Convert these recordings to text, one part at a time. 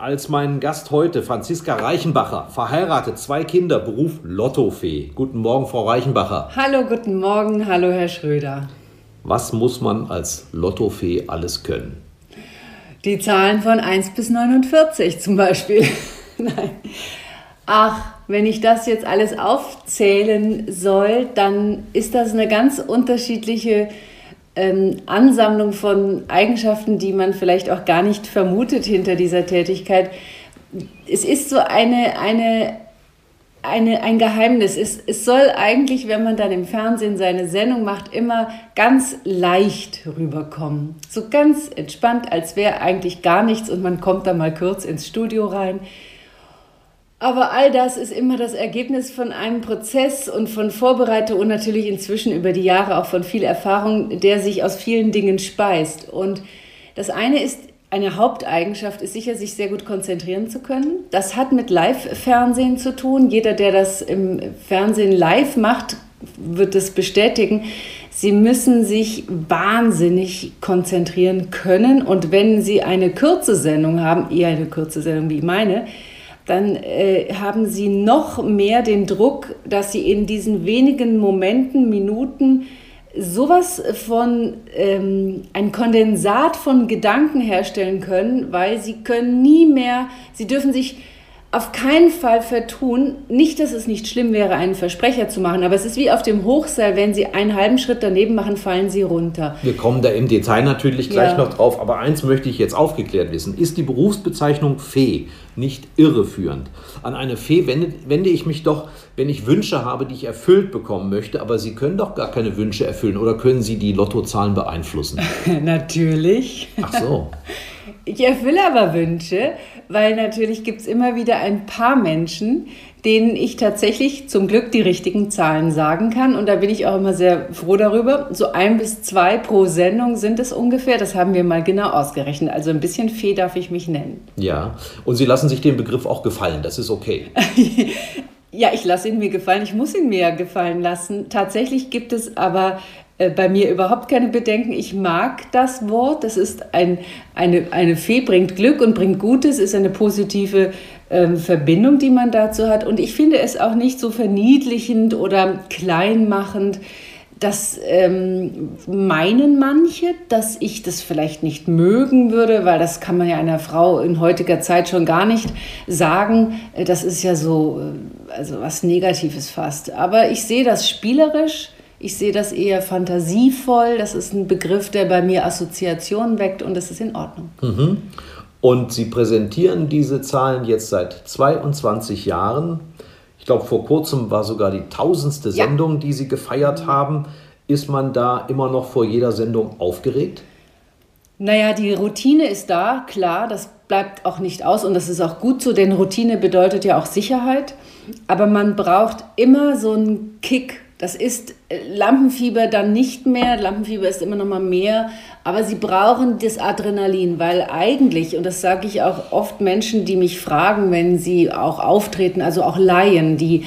als meinen Gast heute Franziska Reichenbacher, verheiratet, zwei Kinder, Beruf Lottofee. Guten Morgen, Frau Reichenbacher. Hallo, guten Morgen, hallo, Herr Schröder. Was muss man als Lottofee alles können? Die Zahlen von 1 bis 49 zum Beispiel. Nein. Ach, wenn ich das jetzt alles aufzählen soll, dann ist das eine ganz unterschiedliche ähm, Ansammlung von Eigenschaften, die man vielleicht auch gar nicht vermutet hinter dieser Tätigkeit. Es ist so eine, eine, eine, ein Geheimnis. Es, es soll eigentlich, wenn man dann im Fernsehen seine Sendung macht, immer ganz leicht rüberkommen. So ganz entspannt, als wäre eigentlich gar nichts und man kommt da mal kurz ins Studio rein. Aber all das ist immer das Ergebnis von einem Prozess und von Vorbereitung und natürlich inzwischen über die Jahre auch von viel Erfahrung, der sich aus vielen Dingen speist. Und das eine ist, eine Haupteigenschaft ist sicher, sich sehr gut konzentrieren zu können. Das hat mit Live-Fernsehen zu tun. Jeder, der das im Fernsehen live macht, wird das bestätigen. Sie müssen sich wahnsinnig konzentrieren können. Und wenn Sie eine kurze Sendung haben, eher eine kurze Sendung wie meine, dann äh, haben sie noch mehr den Druck, dass sie in diesen wenigen Momenten, Minuten sowas von ähm, ein Kondensat von Gedanken herstellen können, weil sie können nie mehr, sie dürfen sich auf keinen Fall vertun. Nicht, dass es nicht schlimm wäre, einen Versprecher zu machen, aber es ist wie auf dem Hochseil, wenn Sie einen halben Schritt daneben machen, fallen Sie runter. Wir kommen da im Detail natürlich gleich ja. noch drauf, aber eins möchte ich jetzt aufgeklärt wissen. Ist die Berufsbezeichnung Fee nicht irreführend? An eine Fee wende, wende ich mich doch, wenn ich Wünsche habe, die ich erfüllt bekommen möchte, aber Sie können doch gar keine Wünsche erfüllen oder können Sie die Lottozahlen beeinflussen? Natürlich. Ach so. Ich erfülle aber Wünsche, weil natürlich gibt es immer wieder ein paar Menschen, denen ich tatsächlich zum Glück die richtigen Zahlen sagen kann. Und da bin ich auch immer sehr froh darüber. So ein bis zwei pro Sendung sind es ungefähr. Das haben wir mal genau ausgerechnet. Also ein bisschen Fee darf ich mich nennen. Ja, und Sie lassen sich den Begriff auch gefallen. Das ist okay. Ja, ich lasse ihn mir gefallen. Ich muss ihn mir ja gefallen lassen. Tatsächlich gibt es aber bei mir überhaupt keine Bedenken. Ich mag das Wort. Das ist ein, eine, eine Fee, bringt Glück und bringt Gutes, ist eine positive ähm, Verbindung, die man dazu hat. Und ich finde es auch nicht so verniedlichend oder kleinmachend. Das ähm, meinen manche, dass ich das vielleicht nicht mögen würde, weil das kann man ja einer Frau in heutiger Zeit schon gar nicht sagen. Äh, das ist ja so, äh, also was Negatives fast. Aber ich sehe das spielerisch ich sehe das eher fantasievoll. Das ist ein Begriff, der bei mir Assoziationen weckt und das ist in Ordnung. Mhm. Und Sie präsentieren diese Zahlen jetzt seit 22 Jahren. Ich glaube, vor kurzem war sogar die tausendste ja. Sendung, die Sie gefeiert haben. Ist man da immer noch vor jeder Sendung aufgeregt? Naja, die Routine ist da, klar, das bleibt auch nicht aus und das ist auch gut so, denn Routine bedeutet ja auch Sicherheit. Aber man braucht immer so einen Kick das ist äh, Lampenfieber dann nicht mehr. Lampenfieber ist immer noch mal mehr. Aber sie brauchen das Adrenalin, weil eigentlich, und das sage ich auch oft Menschen, die mich fragen, wenn sie auch auftreten, also auch Laien, die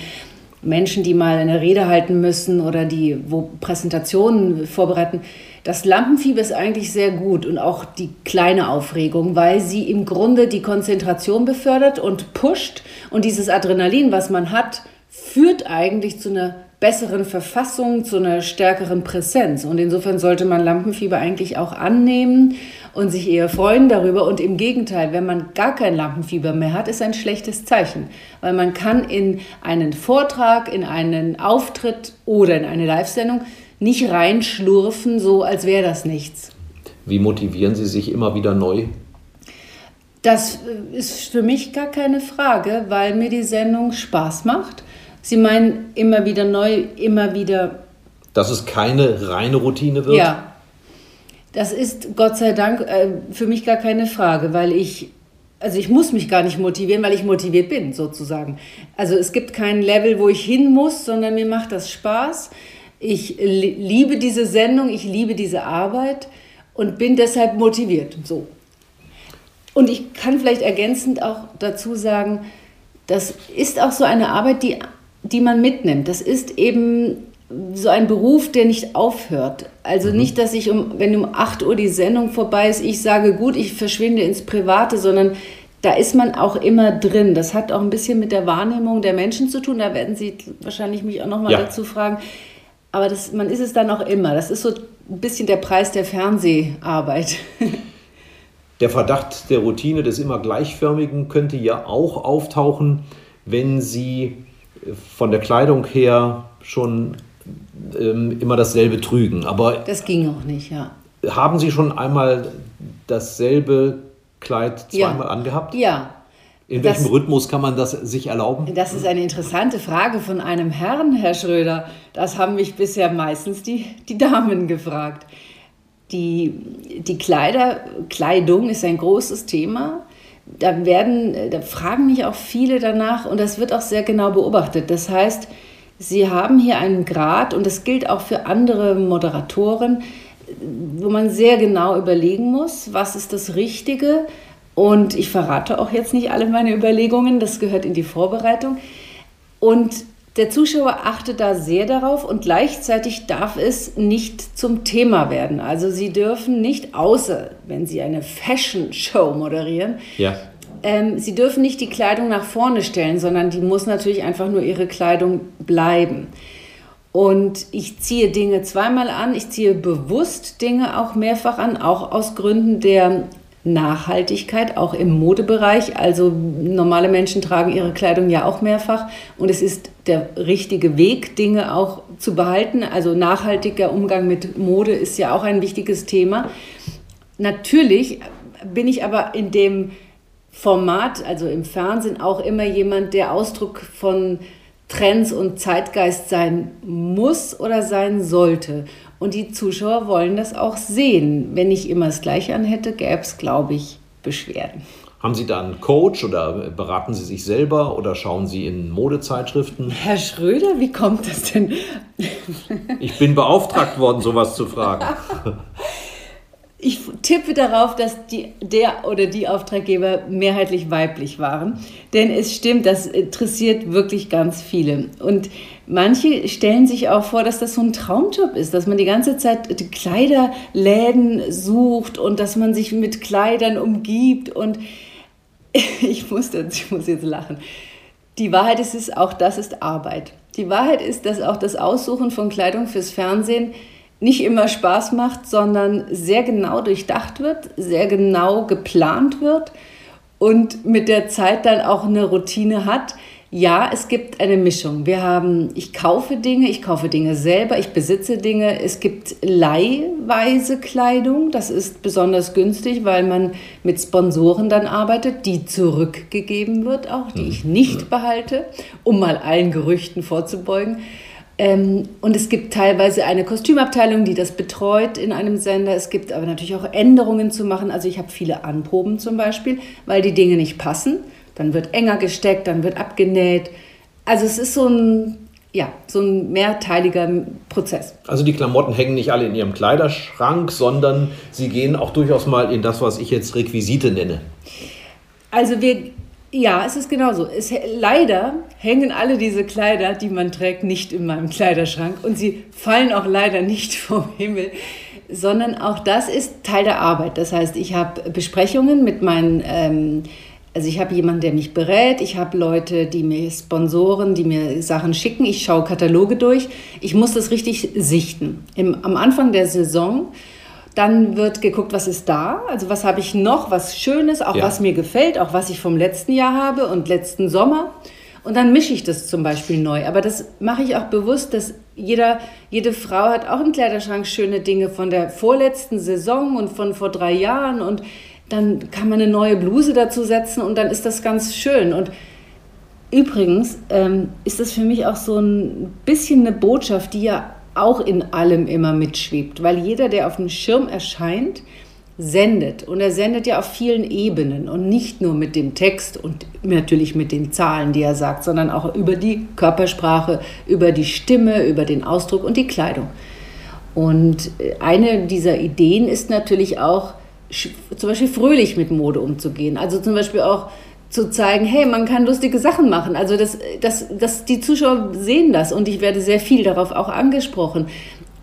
Menschen, die mal eine Rede halten müssen oder die, wo Präsentationen vorbereiten, das Lampenfieber ist eigentlich sehr gut und auch die kleine Aufregung, weil sie im Grunde die Konzentration befördert und pusht. Und dieses Adrenalin, was man hat, führt eigentlich zu einer besseren Verfassung, zu einer stärkeren Präsenz. Und insofern sollte man Lampenfieber eigentlich auch annehmen und sich eher freuen darüber. Und im Gegenteil, wenn man gar kein Lampenfieber mehr hat, ist ein schlechtes Zeichen. Weil man kann in einen Vortrag, in einen Auftritt oder in eine Live-Sendung nicht reinschlurfen, so als wäre das nichts. Wie motivieren Sie sich immer wieder neu? Das äh, ist für mich gar keine Frage, weil mir die Sendung Spaß macht. Sie meinen immer wieder neu, immer wieder. Dass es keine reine Routine wird? Ja. Das ist Gott sei Dank äh, für mich gar keine Frage, weil ich, also ich muss mich gar nicht motivieren, weil ich motiviert bin, sozusagen. Also es gibt kein Level, wo ich hin muss, sondern mir macht das Spaß. Ich liebe diese Sendung, ich liebe diese Arbeit und bin deshalb motiviert. So. Und ich kann vielleicht ergänzend auch dazu sagen, das ist auch so eine Arbeit, die, die man mitnimmt. Das ist eben so ein Beruf, der nicht aufhört. Also mhm. nicht, dass ich, um, wenn um 8 Uhr die Sendung vorbei ist, ich sage, gut, ich verschwinde ins Private, sondern da ist man auch immer drin. Das hat auch ein bisschen mit der Wahrnehmung der Menschen zu tun. Da werden Sie wahrscheinlich mich auch nochmal ja. dazu fragen. Aber das, man ist es dann auch immer. Das ist so ein bisschen der Preis der Fernseharbeit. Der Verdacht der Routine des immer gleichförmigen könnte ja auch auftauchen, wenn Sie von der Kleidung her schon ähm, immer dasselbe trügen. Aber das ging auch nicht, ja. Haben Sie schon einmal dasselbe Kleid zweimal ja. angehabt? Ja. In welchem das, Rhythmus kann man das sich erlauben? Das ist eine interessante Frage von einem Herrn, Herr Schröder. Das haben mich bisher meistens die, die Damen gefragt. Die, die Kleider, Kleidung ist ein großes Thema. Da, werden, da fragen mich auch viele danach und das wird auch sehr genau beobachtet. Das heißt, Sie haben hier einen Grad und das gilt auch für andere Moderatoren, wo man sehr genau überlegen muss, was ist das Richtige. Und ich verrate auch jetzt nicht alle meine Überlegungen, das gehört in die Vorbereitung. Und der Zuschauer achtet da sehr darauf und gleichzeitig darf es nicht zum Thema werden. Also Sie dürfen nicht, außer wenn Sie eine Fashion Show moderieren, ja. ähm, Sie dürfen nicht die Kleidung nach vorne stellen, sondern die muss natürlich einfach nur Ihre Kleidung bleiben. Und ich ziehe Dinge zweimal an, ich ziehe bewusst Dinge auch mehrfach an, auch aus Gründen der Nachhaltigkeit, auch im Modebereich. Also normale Menschen tragen ihre Kleidung ja auch mehrfach und es ist der richtige Weg, Dinge auch zu behalten. Also nachhaltiger Umgang mit Mode ist ja auch ein wichtiges Thema. Natürlich bin ich aber in dem Format, also im Fernsehen, auch immer jemand, der Ausdruck von Trends und Zeitgeist sein muss oder sein sollte. Und die Zuschauer wollen das auch sehen. Wenn ich immer das Gleiche anhätte, gäbe es, glaube ich, Beschwerden. Haben Sie da einen Coach oder beraten Sie sich selber oder schauen Sie in Modezeitschriften? Herr Schröder, wie kommt das denn? ich bin beauftragt worden, sowas zu fragen. ich tippe darauf, dass die, der oder die Auftraggeber mehrheitlich weiblich waren. Denn es stimmt, das interessiert wirklich ganz viele. Und manche stellen sich auch vor, dass das so ein Traumjob ist, dass man die ganze Zeit Kleiderläden sucht und dass man sich mit Kleidern umgibt. Und ich muss, ich muss jetzt lachen. Die Wahrheit ist es, auch das ist Arbeit. Die Wahrheit ist, dass auch das Aussuchen von Kleidung fürs Fernsehen nicht immer Spaß macht, sondern sehr genau durchdacht wird, sehr genau geplant wird und mit der Zeit dann auch eine Routine hat. Ja, es gibt eine Mischung. Wir haben, ich kaufe Dinge, ich kaufe Dinge selber, ich besitze Dinge. Es gibt leihweise Kleidung. Das ist besonders günstig, weil man mit Sponsoren dann arbeitet, die zurückgegeben wird, auch die ich nicht behalte, um mal allen Gerüchten vorzubeugen. Ähm, und es gibt teilweise eine Kostümabteilung, die das betreut in einem Sender. Es gibt aber natürlich auch Änderungen zu machen. Also ich habe viele Anproben zum Beispiel, weil die Dinge nicht passen. Dann wird enger gesteckt, dann wird abgenäht. Also es ist so ein, ja, so ein mehrteiliger Prozess. Also die Klamotten hängen nicht alle in Ihrem Kleiderschrank, sondern sie gehen auch durchaus mal in das, was ich jetzt Requisite nenne. Also wir ja, es ist genauso. Es, leider hängen alle diese Kleider, die man trägt, nicht in meinem Kleiderschrank und sie fallen auch leider nicht vom Himmel, sondern auch das ist Teil der Arbeit. Das heißt, ich habe Besprechungen mit meinen, ähm, also ich habe jemanden, der mich berät, ich habe Leute, die mir Sponsoren, die mir Sachen schicken, ich schaue Kataloge durch, ich muss das richtig sichten. Im, am Anfang der Saison dann wird geguckt, was ist da, also was habe ich noch, was Schönes, auch ja. was mir gefällt, auch was ich vom letzten Jahr habe und letzten Sommer. Und dann mische ich das zum Beispiel neu. Aber das mache ich auch bewusst, dass jeder, jede Frau hat auch im Kleiderschrank schöne Dinge von der vorletzten Saison und von vor drei Jahren und dann kann man eine neue Bluse dazu setzen und dann ist das ganz schön. Und übrigens ähm, ist das für mich auch so ein bisschen eine Botschaft, die ja auch in allem immer mitschwebt, weil jeder, der auf dem Schirm erscheint, sendet. Und er sendet ja auf vielen Ebenen und nicht nur mit dem Text und natürlich mit den Zahlen, die er sagt, sondern auch über die Körpersprache, über die Stimme, über den Ausdruck und die Kleidung. Und eine dieser Ideen ist natürlich auch, zum Beispiel fröhlich mit Mode umzugehen. Also zum Beispiel auch zu zeigen, hey, man kann lustige Sachen machen. Also das, das, das, die Zuschauer sehen das und ich werde sehr viel darauf auch angesprochen.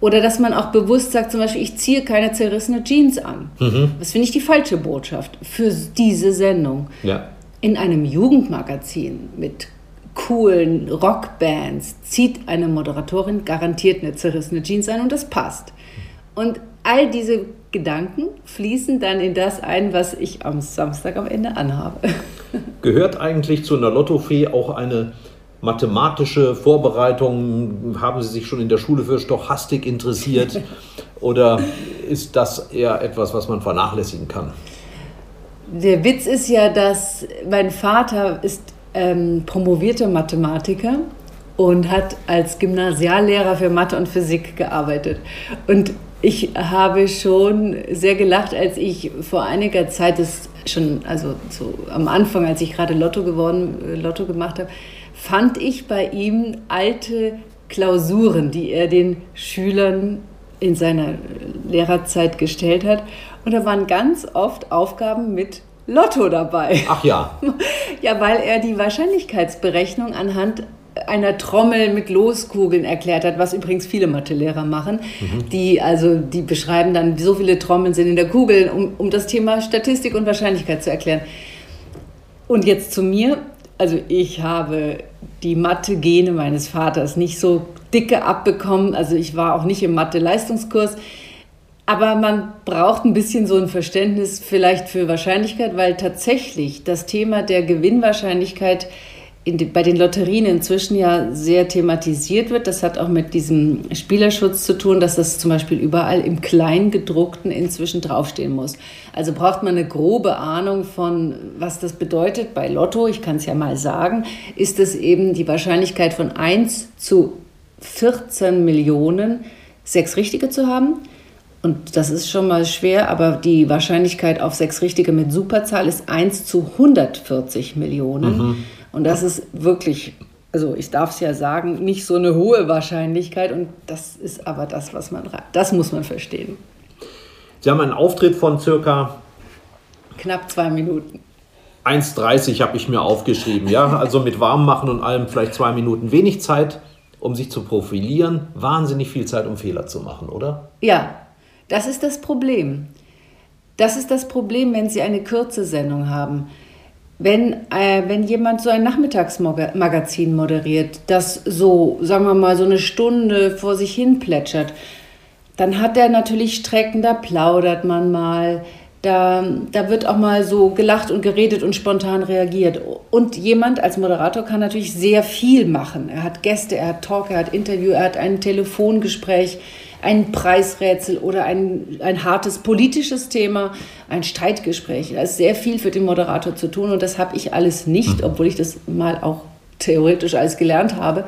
Oder dass man auch bewusst sagt, zum Beispiel, ich ziehe keine zerrissene Jeans an. Mhm. Das finde ich die falsche Botschaft für diese Sendung. Ja. In einem Jugendmagazin mit coolen Rockbands zieht eine Moderatorin garantiert eine zerrissene Jeans an und das passt. Und all diese Gedanken fließen dann in das ein, was ich am Samstag am Ende anhabe. Gehört eigentlich zu einer Lottofee auch eine mathematische Vorbereitung? Haben Sie sich schon in der Schule für Stochastik interessiert? Oder ist das eher etwas, was man vernachlässigen kann? Der Witz ist ja, dass mein Vater ist ähm, promovierter Mathematiker und hat als Gymnasiallehrer für Mathe und Physik gearbeitet. Und ich habe schon sehr gelacht, als ich vor einiger Zeit, das schon, also so am Anfang, als ich gerade Lotto geworden, äh, Lotto gemacht habe, fand ich bei ihm alte Klausuren, die er den Schülern in seiner Lehrerzeit gestellt hat. Und da waren ganz oft Aufgaben mit Lotto dabei. Ach ja. Ja, weil er die Wahrscheinlichkeitsberechnung anhand einer Trommel mit Loskugeln erklärt hat, was übrigens viele Mathelehrer machen. Mhm. Die, also, die beschreiben dann, so viele Trommeln sind in der Kugel, um, um das Thema Statistik und Wahrscheinlichkeit zu erklären. Und jetzt zu mir. Also ich habe die Mathe-Gene meines Vaters nicht so dicke abbekommen. Also ich war auch nicht im Mathe-Leistungskurs. Aber man braucht ein bisschen so ein Verständnis vielleicht für Wahrscheinlichkeit, weil tatsächlich das Thema der Gewinnwahrscheinlichkeit den, bei den Lotterien inzwischen ja sehr thematisiert wird. Das hat auch mit diesem Spielerschutz zu tun, dass das zum Beispiel überall im Kleingedruckten inzwischen draufstehen muss. Also braucht man eine grobe Ahnung von, was das bedeutet. Bei Lotto, ich kann es ja mal sagen, ist es eben die Wahrscheinlichkeit von 1 zu 14 Millionen, sechs Richtige zu haben. Und das ist schon mal schwer, aber die Wahrscheinlichkeit auf sechs Richtige mit Superzahl ist 1 zu 140 Millionen. Mhm. Und das ist wirklich, also ich darf es ja sagen, nicht so eine hohe Wahrscheinlichkeit. Und das ist aber das, was man, das muss man verstehen. Sie haben einen Auftritt von circa knapp zwei Minuten. 1,30 habe ich mir aufgeschrieben. Ja, also mit Warmmachen und allem vielleicht zwei Minuten. Wenig Zeit, um sich zu profilieren. Wahnsinnig viel Zeit, um Fehler zu machen, oder? Ja, das ist das Problem. Das ist das Problem, wenn Sie eine kurze Sendung haben wenn, äh, wenn jemand so ein Nachmittagsmagazin moderiert, das so, sagen wir mal, so eine Stunde vor sich hin plätschert, dann hat er natürlich Strecken, da plaudert man mal, da, da wird auch mal so gelacht und geredet und spontan reagiert. Und jemand als Moderator kann natürlich sehr viel machen. Er hat Gäste, er hat Talk, er hat Interview, er hat ein Telefongespräch ein Preisrätsel oder ein, ein hartes politisches Thema, ein Streitgespräch. Da ist sehr viel für den Moderator zu tun und das habe ich alles nicht, mhm. obwohl ich das mal auch theoretisch alles gelernt habe.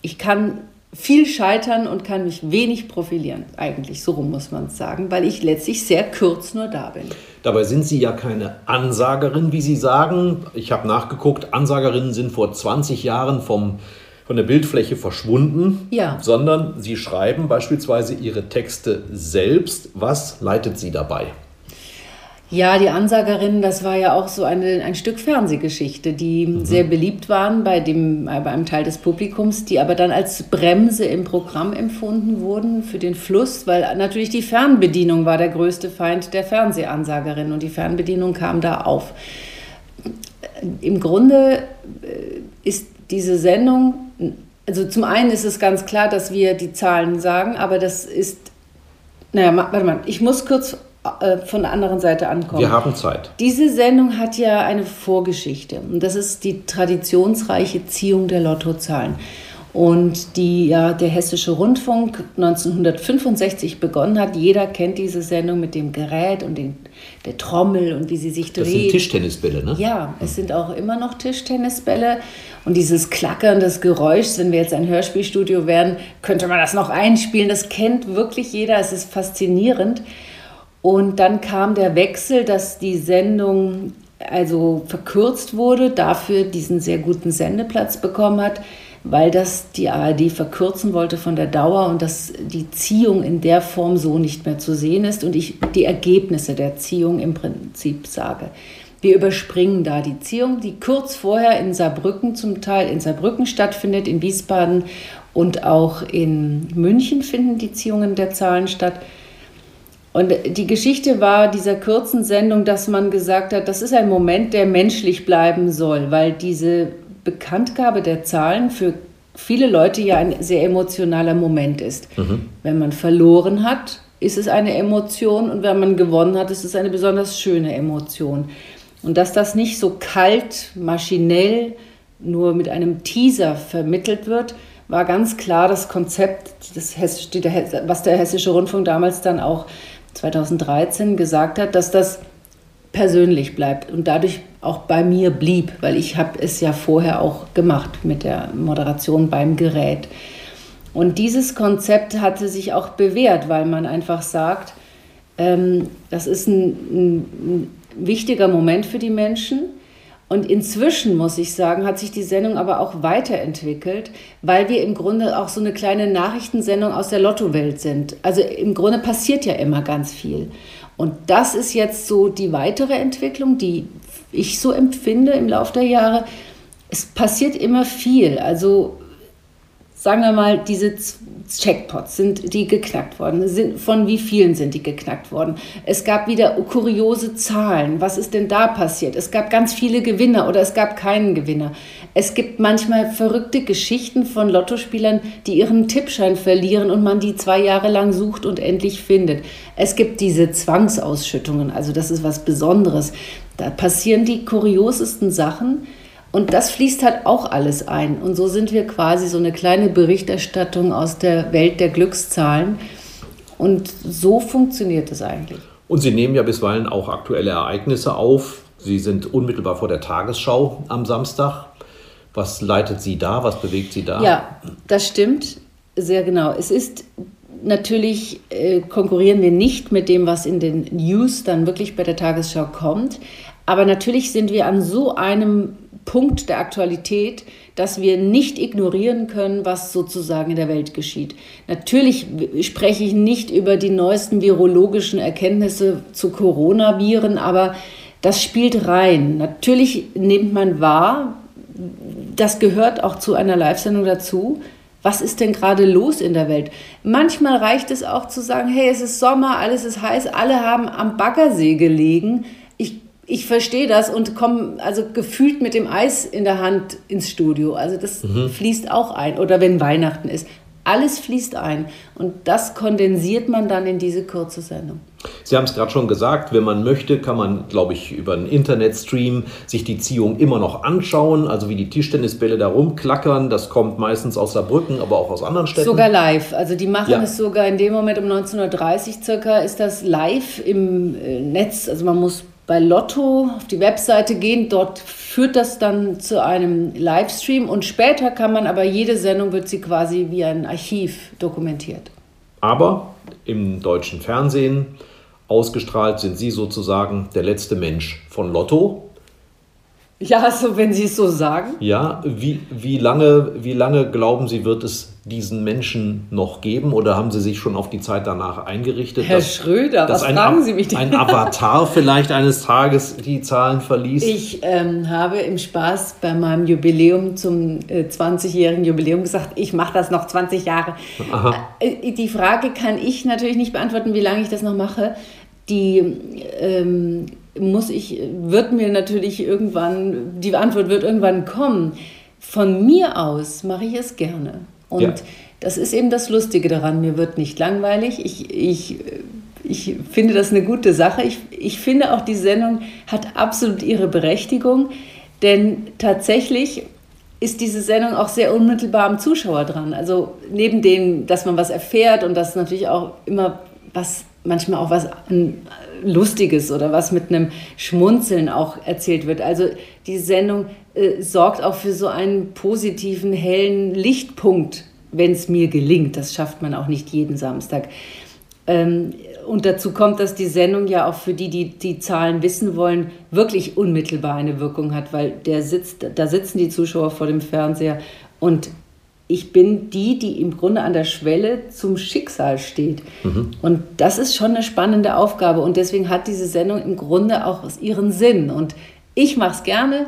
Ich kann viel scheitern und kann mich wenig profilieren, eigentlich, so rum muss man es sagen, weil ich letztlich sehr kurz nur da bin. Dabei sind Sie ja keine Ansagerin, wie Sie sagen. Ich habe nachgeguckt, Ansagerinnen sind vor 20 Jahren vom von der Bildfläche verschwunden, ja. sondern Sie schreiben beispielsweise Ihre Texte selbst. Was leitet Sie dabei? Ja, die Ansagerinnen, das war ja auch so eine, ein Stück Fernsehgeschichte, die mhm. sehr beliebt waren bei, dem, bei einem Teil des Publikums, die aber dann als Bremse im Programm empfunden wurden für den Fluss, weil natürlich die Fernbedienung war der größte Feind der Fernsehansagerin und die Fernbedienung kam da auf. Im Grunde äh, ist diese Sendung also zum einen ist es ganz klar, dass wir die Zahlen sagen, aber das ist, naja, warte mal, ich muss kurz äh, von der anderen Seite ankommen. Wir haben Zeit. Diese Sendung hat ja eine Vorgeschichte und das ist die traditionsreiche Ziehung der Lottozahlen. und die ja der Hessische Rundfunk 1965 begonnen hat. Jeder kennt diese Sendung mit dem Gerät und den, der Trommel und wie sie sich dreht. Das sind Tischtennisbälle, ne? Ja, es sind auch immer noch Tischtennisbälle. Und dieses Klackern des Geräuschs, wenn wir jetzt ein Hörspielstudio wären, könnte man das noch einspielen. Das kennt wirklich jeder. Es ist faszinierend. Und dann kam der Wechsel, dass die Sendung also verkürzt wurde, dafür diesen sehr guten Sendeplatz bekommen hat weil das die ARD verkürzen wollte von der Dauer und dass die Ziehung in der Form so nicht mehr zu sehen ist und ich die Ergebnisse der Ziehung im Prinzip sage. Wir überspringen da die Ziehung, die kurz vorher in Saarbrücken zum Teil in Saarbrücken stattfindet, in Wiesbaden und auch in München finden die Ziehungen der Zahlen statt. Und die Geschichte war dieser kurzen Sendung, dass man gesagt hat, das ist ein Moment, der menschlich bleiben soll, weil diese Bekanntgabe der Zahlen für viele Leute ja ein sehr emotionaler Moment ist. Mhm. Wenn man verloren hat, ist es eine Emotion und wenn man gewonnen hat, ist es eine besonders schöne Emotion. Und dass das nicht so kalt, maschinell, nur mit einem Teaser vermittelt wird, war ganz klar das Konzept, das was der Hessische Rundfunk damals dann auch 2013 gesagt hat, dass das persönlich bleibt und dadurch auch bei mir blieb, weil ich habe es ja vorher auch gemacht mit der Moderation beim Gerät. Und dieses Konzept hatte sich auch bewährt, weil man einfach sagt, ähm, das ist ein, ein wichtiger Moment für die Menschen. Und inzwischen, muss ich sagen, hat sich die Sendung aber auch weiterentwickelt, weil wir im Grunde auch so eine kleine Nachrichtensendung aus der Lottowelt sind. Also im Grunde passiert ja immer ganz viel. Und das ist jetzt so die weitere Entwicklung, die ich so empfinde im Laufe der Jahre. Es passiert immer viel. Also sagen wir mal, diese Checkpots sind die geknackt worden. Sind, von wie vielen sind die geknackt worden? Es gab wieder kuriose Zahlen. Was ist denn da passiert? Es gab ganz viele Gewinner oder es gab keinen Gewinner. Es gibt manchmal verrückte Geschichten von Lottospielern, die ihren Tippschein verlieren und man die zwei Jahre lang sucht und endlich findet. Es gibt diese Zwangsausschüttungen, also das ist was Besonderes. Da passieren die kuriosesten Sachen. Und das fließt halt auch alles ein. Und so sind wir quasi so eine kleine Berichterstattung aus der Welt der Glückszahlen. Und so funktioniert es eigentlich. Und Sie nehmen ja bisweilen auch aktuelle Ereignisse auf. Sie sind unmittelbar vor der Tagesschau am Samstag. Was leitet Sie da? Was bewegt Sie da? Ja, das stimmt sehr genau. Es ist natürlich, äh, konkurrieren wir nicht mit dem, was in den News dann wirklich bei der Tagesschau kommt. Aber natürlich sind wir an so einem Punkt der Aktualität, dass wir nicht ignorieren können, was sozusagen in der Welt geschieht. Natürlich spreche ich nicht über die neuesten virologischen Erkenntnisse zu Coronaviren, aber das spielt rein. Natürlich nimmt man wahr, das gehört auch zu einer Live-Sendung dazu. Was ist denn gerade los in der Welt? Manchmal reicht es auch zu sagen, hey, es ist Sommer, alles ist heiß, alle haben am Baggersee gelegen ich verstehe das und komme also gefühlt mit dem Eis in der Hand ins Studio. Also das mhm. fließt auch ein. Oder wenn Weihnachten ist. Alles fließt ein. Und das kondensiert man dann in diese kurze Sendung. Sie haben es gerade schon gesagt, wenn man möchte, kann man, glaube ich, über einen Internetstream sich die Ziehung immer noch anschauen, also wie die Tischtennisbälle da rumklackern. Das kommt meistens aus Saarbrücken, aber auch aus anderen Städten. Sogar live. Also die machen ja. es sogar in dem Moment um 19.30 Uhr circa, ist das live im äh, Netz. Also man muss bei Lotto auf die Webseite gehen. Dort führt das dann zu einem Livestream und später kann man aber jede Sendung wird sie quasi wie ein Archiv dokumentiert. Aber im deutschen Fernsehen ausgestrahlt sind Sie sozusagen der letzte Mensch von Lotto. Ja, also wenn Sie es so sagen. Ja, wie, wie, lange, wie lange glauben Sie, wird es diesen Menschen noch geben oder haben Sie sich schon auf die Zeit danach eingerichtet? Herr dass, Schröder, dass was ein, fragen Sie mich denn? Ein Avatar vielleicht eines Tages die Zahlen verliest? Ich ähm, habe im Spaß bei meinem Jubiläum zum äh, 20-jährigen Jubiläum gesagt, ich mache das noch 20 Jahre. Äh, die Frage kann ich natürlich nicht beantworten, wie lange ich das noch mache. Die ähm, muss ich, wird mir natürlich irgendwann, die Antwort wird irgendwann kommen. Von mir aus mache ich es gerne. Und ja. das ist eben das Lustige daran. Mir wird nicht langweilig. Ich, ich, ich finde das eine gute Sache. Ich, ich finde auch, die Sendung hat absolut ihre Berechtigung. Denn tatsächlich ist diese Sendung auch sehr unmittelbar am Zuschauer dran. Also neben dem, dass man was erfährt und dass natürlich auch immer was, manchmal auch was Lustiges oder was mit einem Schmunzeln auch erzählt wird. Also die Sendung äh, sorgt auch für so einen positiven, hellen Lichtpunkt, wenn es mir gelingt. Das schafft man auch nicht jeden Samstag. Ähm, und dazu kommt, dass die Sendung ja auch für die, die die Zahlen wissen wollen, wirklich unmittelbar eine Wirkung hat, weil der sitzt, da sitzen die Zuschauer vor dem Fernseher und ich bin die, die im Grunde an der Schwelle zum Schicksal steht. Mhm. Und das ist schon eine spannende Aufgabe und deswegen hat diese Sendung im Grunde auch ihren Sinn. Und ich mache es gerne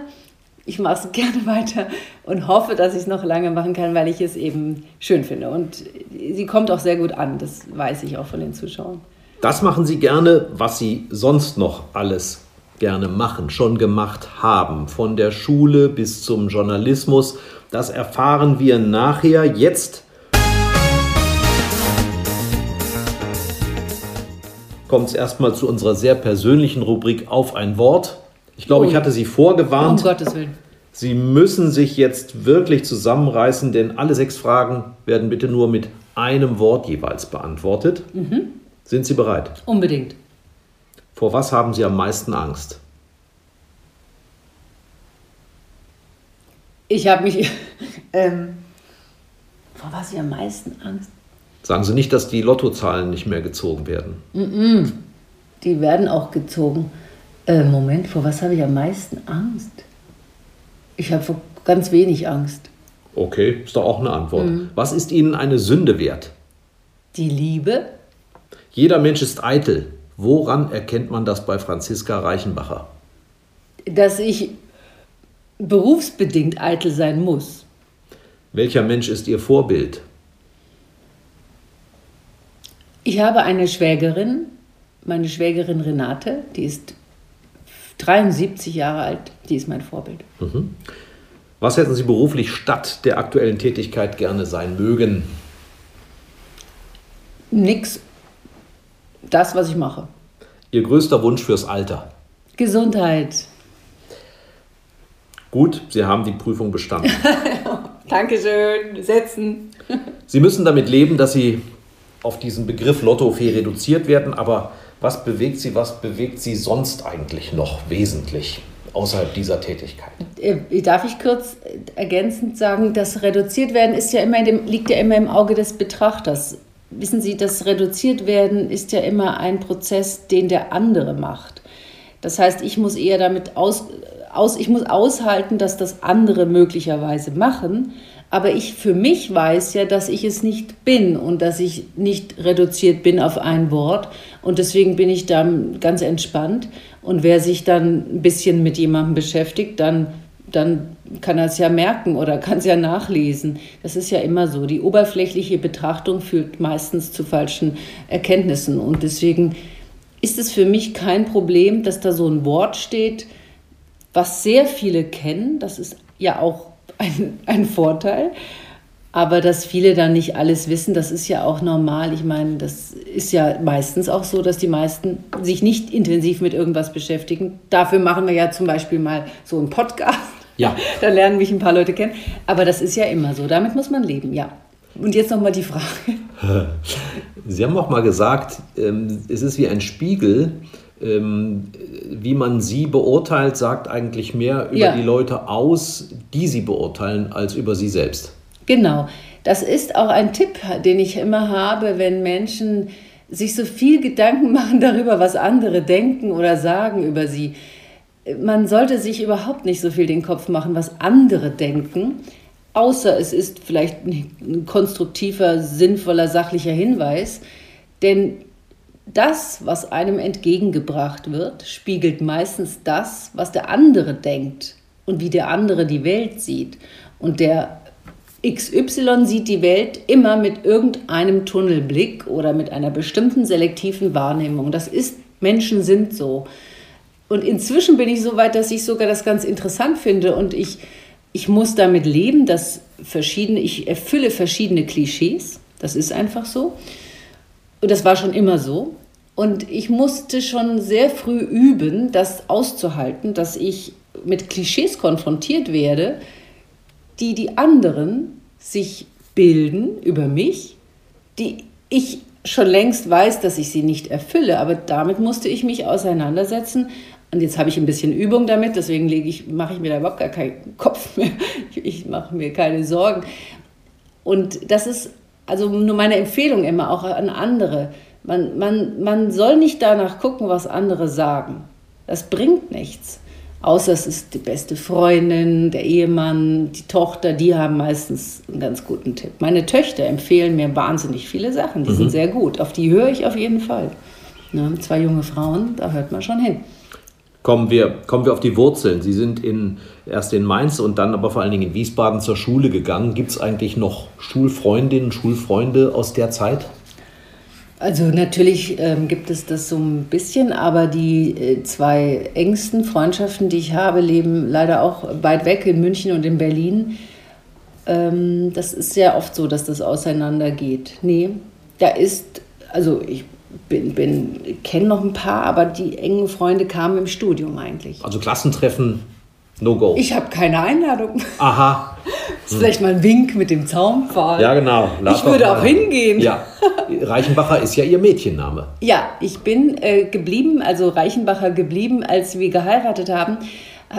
ich mache es gerne weiter und hoffe, dass ich es noch lange machen kann, weil ich es eben schön finde. Und sie kommt auch sehr gut an, das weiß ich auch von den Zuschauern. Das machen Sie gerne, was Sie sonst noch alles gerne machen, schon gemacht haben, von der Schule bis zum Journalismus. Das erfahren wir nachher. Jetzt kommt es erstmal zu unserer sehr persönlichen Rubrik auf ein Wort. Ich glaube, oh. ich hatte Sie vorgewarnt. Um Gottes Willen. Sie müssen sich jetzt wirklich zusammenreißen, denn alle sechs Fragen werden bitte nur mit einem Wort jeweils beantwortet. Mhm. Sind Sie bereit? Unbedingt. Vor was haben Sie am meisten Angst? Ich habe mich. Ähm, vor was ich am meisten Angst? Sagen Sie nicht, dass die Lottozahlen nicht mehr gezogen werden. Mm -mm. Die werden auch gezogen. Äh, Moment, vor was habe ich am meisten Angst? Ich habe vor ganz wenig Angst. Okay, ist doch auch eine Antwort. Mhm. Was ist Ihnen eine Sünde wert? Die Liebe. Jeder Mensch ist eitel. Woran erkennt man das bei Franziska Reichenbacher? Dass ich berufsbedingt eitel sein muss. Welcher Mensch ist Ihr Vorbild? Ich habe eine Schwägerin, meine Schwägerin Renate, die ist 73 Jahre alt, die ist mein Vorbild. Mhm. Was hätten Sie beruflich statt der aktuellen Tätigkeit gerne sein mögen? Nix. Das, was ich mache. Ihr größter Wunsch fürs Alter? Gesundheit. Gut, Sie haben die Prüfung bestanden. Dankeschön. Setzen. Sie müssen damit leben, dass Sie auf diesen Begriff Lottofee reduziert werden, aber was bewegt Sie, was bewegt Sie sonst eigentlich noch wesentlich außerhalb dieser Tätigkeit? Äh, darf ich kurz ergänzend sagen, das reduziert werden ist ja immer dem, liegt ja immer im Auge des Betrachters. Wissen Sie, das reduziert werden ist ja immer ein Prozess, den der andere macht. Das heißt, ich muss eher damit aus, aus ich muss aushalten, dass das andere möglicherweise machen aber ich für mich weiß ja, dass ich es nicht bin und dass ich nicht reduziert bin auf ein Wort. Und deswegen bin ich da ganz entspannt. Und wer sich dann ein bisschen mit jemandem beschäftigt, dann, dann kann er es ja merken oder kann es ja nachlesen. Das ist ja immer so. Die oberflächliche Betrachtung führt meistens zu falschen Erkenntnissen. Und deswegen ist es für mich kein Problem, dass da so ein Wort steht, was sehr viele kennen. Das ist ja auch ein, ein Vorteil. Aber dass viele dann nicht alles wissen, das ist ja auch normal. Ich meine, das ist ja meistens auch so, dass die meisten sich nicht intensiv mit irgendwas beschäftigen. Dafür machen wir ja zum Beispiel mal so einen Podcast. Ja. da lernen mich ein paar Leute kennen. Aber das ist ja immer so. Damit muss man leben, ja. Und jetzt nochmal die Frage. Sie haben auch mal gesagt, ähm, es ist wie ein Spiegel. Ähm, wie man sie beurteilt, sagt eigentlich mehr über ja. die Leute aus, die sie beurteilen, als über sie selbst. Genau. Das ist auch ein Tipp, den ich immer habe, wenn Menschen sich so viel Gedanken machen darüber, was andere denken oder sagen über sie. Man sollte sich überhaupt nicht so viel den Kopf machen, was andere denken, außer es ist vielleicht ein konstruktiver, sinnvoller, sachlicher Hinweis. Denn das, was einem entgegengebracht wird, spiegelt meistens das, was der andere denkt und wie der andere die Welt sieht. Und der XY sieht die Welt immer mit irgendeinem Tunnelblick oder mit einer bestimmten selektiven Wahrnehmung. Das ist, Menschen sind so. Und inzwischen bin ich so weit, dass ich sogar das ganz interessant finde und ich, ich muss damit leben, dass verschiedene, ich erfülle verschiedene Klischees. Das ist einfach so. Und das war schon immer so. Und ich musste schon sehr früh üben, das auszuhalten, dass ich mit Klischees konfrontiert werde, die die anderen sich bilden über mich, die ich schon längst weiß, dass ich sie nicht erfülle, aber damit musste ich mich auseinandersetzen. Und jetzt habe ich ein bisschen Übung damit, deswegen ich, mache ich mir da überhaupt gar keinen Kopf mehr. Ich mache mir keine Sorgen. Und das ist also nur meine Empfehlung immer auch an andere. Man, man, man soll nicht danach gucken, was andere sagen. Das bringt nichts. Außer es ist die beste Freundin, der Ehemann, die Tochter, die haben meistens einen ganz guten Tipp. Meine Töchter empfehlen mir wahnsinnig viele Sachen, die mhm. sind sehr gut. Auf die höre ich auf jeden Fall. Ja, zwei junge Frauen, da hört man schon hin. Kommen wir, kommen wir auf die Wurzeln. Sie sind in, erst in Mainz und dann aber vor allen Dingen in Wiesbaden zur Schule gegangen. Gibt es eigentlich noch Schulfreundinnen, Schulfreunde aus der Zeit? Also natürlich ähm, gibt es das so ein bisschen, aber die äh, zwei engsten Freundschaften, die ich habe, leben leider auch weit weg in München und in Berlin. Ähm, das ist sehr oft so, dass das auseinandergeht. Nee, da ist, also ich bin, bin kenne noch ein paar, aber die engen Freunde kamen im Studium eigentlich. Also Klassentreffen, no go. Ich habe keine Einladung. Aha. Das ist vielleicht mal ein Wink mit dem Zaunpfahl. Ja, genau. Lass ich würde auch hingehen. Ja. Reichenbacher ist ja Ihr Mädchenname. Ja, ich bin äh, geblieben, also Reichenbacher geblieben, als wir geheiratet haben.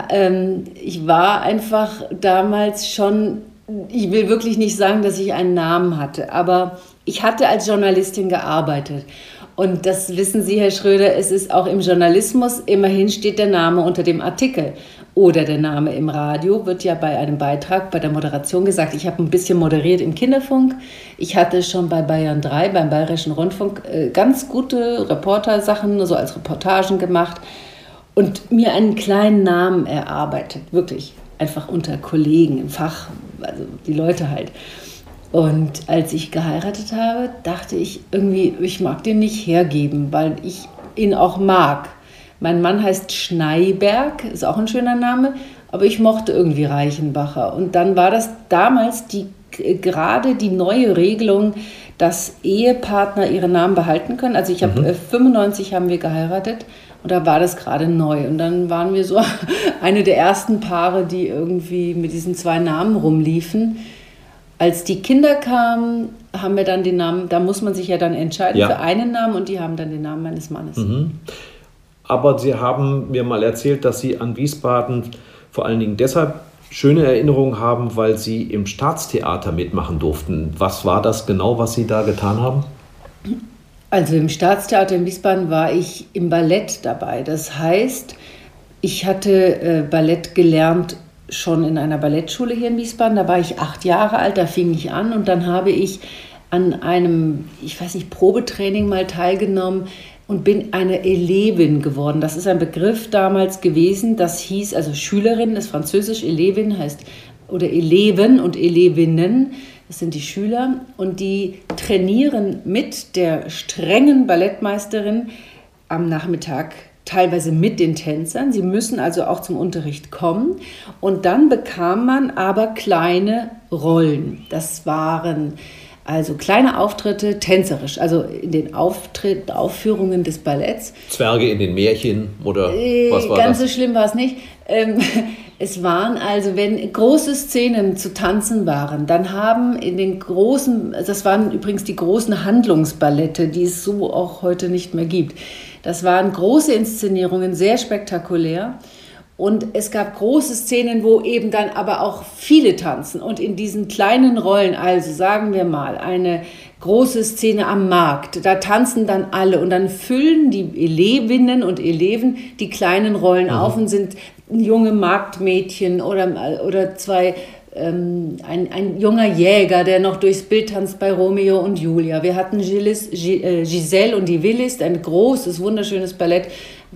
Ähm, ich war einfach damals schon, ich will wirklich nicht sagen, dass ich einen Namen hatte, aber ich hatte als Journalistin gearbeitet. Und das wissen Sie, Herr Schröder, es ist auch im Journalismus, immerhin steht der Name unter dem Artikel oder der Name im Radio wird ja bei einem Beitrag, bei der Moderation gesagt. Ich habe ein bisschen moderiert im Kinderfunk. Ich hatte schon bei Bayern 3, beim Bayerischen Rundfunk, äh, ganz gute Reportersachen, so als Reportagen gemacht und mir einen kleinen Namen erarbeitet, wirklich. Einfach unter Kollegen im Fach, also die Leute halt. Und als ich geheiratet habe, dachte ich irgendwie, ich mag den nicht hergeben, weil ich ihn auch mag. Mein Mann heißt Schneiberg, ist auch ein schöner Name, aber ich mochte irgendwie Reichenbacher. Und dann war das damals die, gerade die neue Regelung, dass Ehepartner ihre Namen behalten können. Also ich habe mhm. 95 haben wir geheiratet und da war das gerade neu. Und dann waren wir so eine der ersten Paare, die irgendwie mit diesen zwei Namen rumliefen. Als die Kinder kamen, haben wir dann den Namen, da muss man sich ja dann entscheiden ja. für einen Namen und die haben dann den Namen meines Mannes. Mhm. Aber Sie haben mir mal erzählt, dass Sie an Wiesbaden vor allen Dingen deshalb schöne Erinnerungen haben, weil Sie im Staatstheater mitmachen durften. Was war das genau, was Sie da getan haben? Also im Staatstheater in Wiesbaden war ich im Ballett dabei. Das heißt, ich hatte äh, Ballett gelernt schon in einer Ballettschule hier in Wiesbaden. Da war ich acht Jahre alt, da fing ich an und dann habe ich an einem, ich weiß nicht, Probetraining mal teilgenommen und bin eine Elevin geworden. Das ist ein Begriff damals gewesen, das hieß, also Schülerin ist französisch, Elevin heißt, oder Eleven und Elevinnen, das sind die Schüler und die trainieren mit der strengen Ballettmeisterin am Nachmittag teilweise mit den Tänzern. Sie müssen also auch zum Unterricht kommen. Und dann bekam man aber kleine Rollen. Das waren also kleine Auftritte, tänzerisch, also in den Auftritt, Aufführungen des Balletts. Zwerge in den Märchen oder äh, was war Ganz das? so schlimm war es nicht. Ähm, es waren also, wenn große Szenen zu tanzen waren, dann haben in den großen, das waren übrigens die großen Handlungsballette, die es so auch heute nicht mehr gibt. Das waren große Inszenierungen, sehr spektakulär. Und es gab große Szenen, wo eben dann aber auch viele tanzen. Und in diesen kleinen Rollen, also sagen wir mal, eine große Szene am Markt, da tanzen dann alle und dann füllen die Elevinnen und Eleven die kleinen Rollen mhm. auf und sind junge Marktmädchen oder, oder zwei ähm, ein, ein junger Jäger, der noch durchs Bild tanzt bei Romeo und Julia. Wir hatten Gilles, äh, Giselle und die Willis, ein großes, wunderschönes Ballett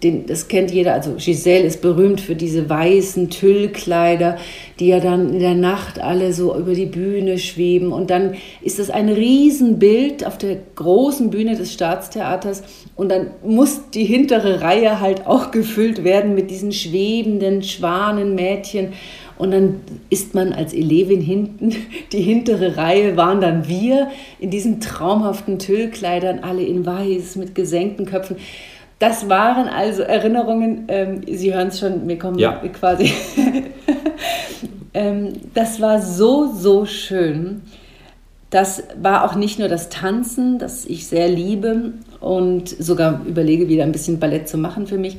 den, das kennt jeder, also Giselle ist berühmt für diese weißen Tüllkleider, die ja dann in der Nacht alle so über die Bühne schweben. Und dann ist das ein Riesenbild auf der großen Bühne des Staatstheaters. Und dann muss die hintere Reihe halt auch gefüllt werden mit diesen schwebenden Schwanenmädchen. Und dann ist man als Elevin hinten, die hintere Reihe waren dann wir in diesen traumhaften Tüllkleidern, alle in weiß mit gesenkten Köpfen. Das waren also Erinnerungen, ähm, Sie hören es schon, mir kommen ja. quasi. Ähm, das war so, so schön. Das war auch nicht nur das Tanzen, das ich sehr liebe und sogar überlege, wieder ein bisschen Ballett zu machen für mich,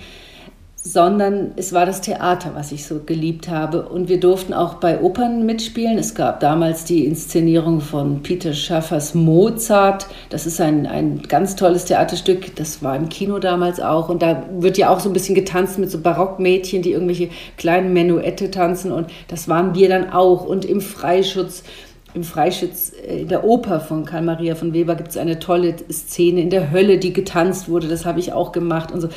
sondern es war das Theater, was ich so geliebt habe. Und wir durften auch bei Opern mitspielen. Es gab damals die Inszenierung von Peter Schaffers Mozart. Das ist ein, ein ganz tolles Theaterstück. Das war im Kino damals auch. Und da wird ja auch so ein bisschen getanzt mit so Barockmädchen, die irgendwelche kleinen Menuette tanzen. Und das waren wir dann auch. Und im Freischutz im Freischütz äh, in der Oper von Karl Maria von Weber gibt es eine tolle Szene in der Hölle, die getanzt wurde. Das habe ich auch gemacht und so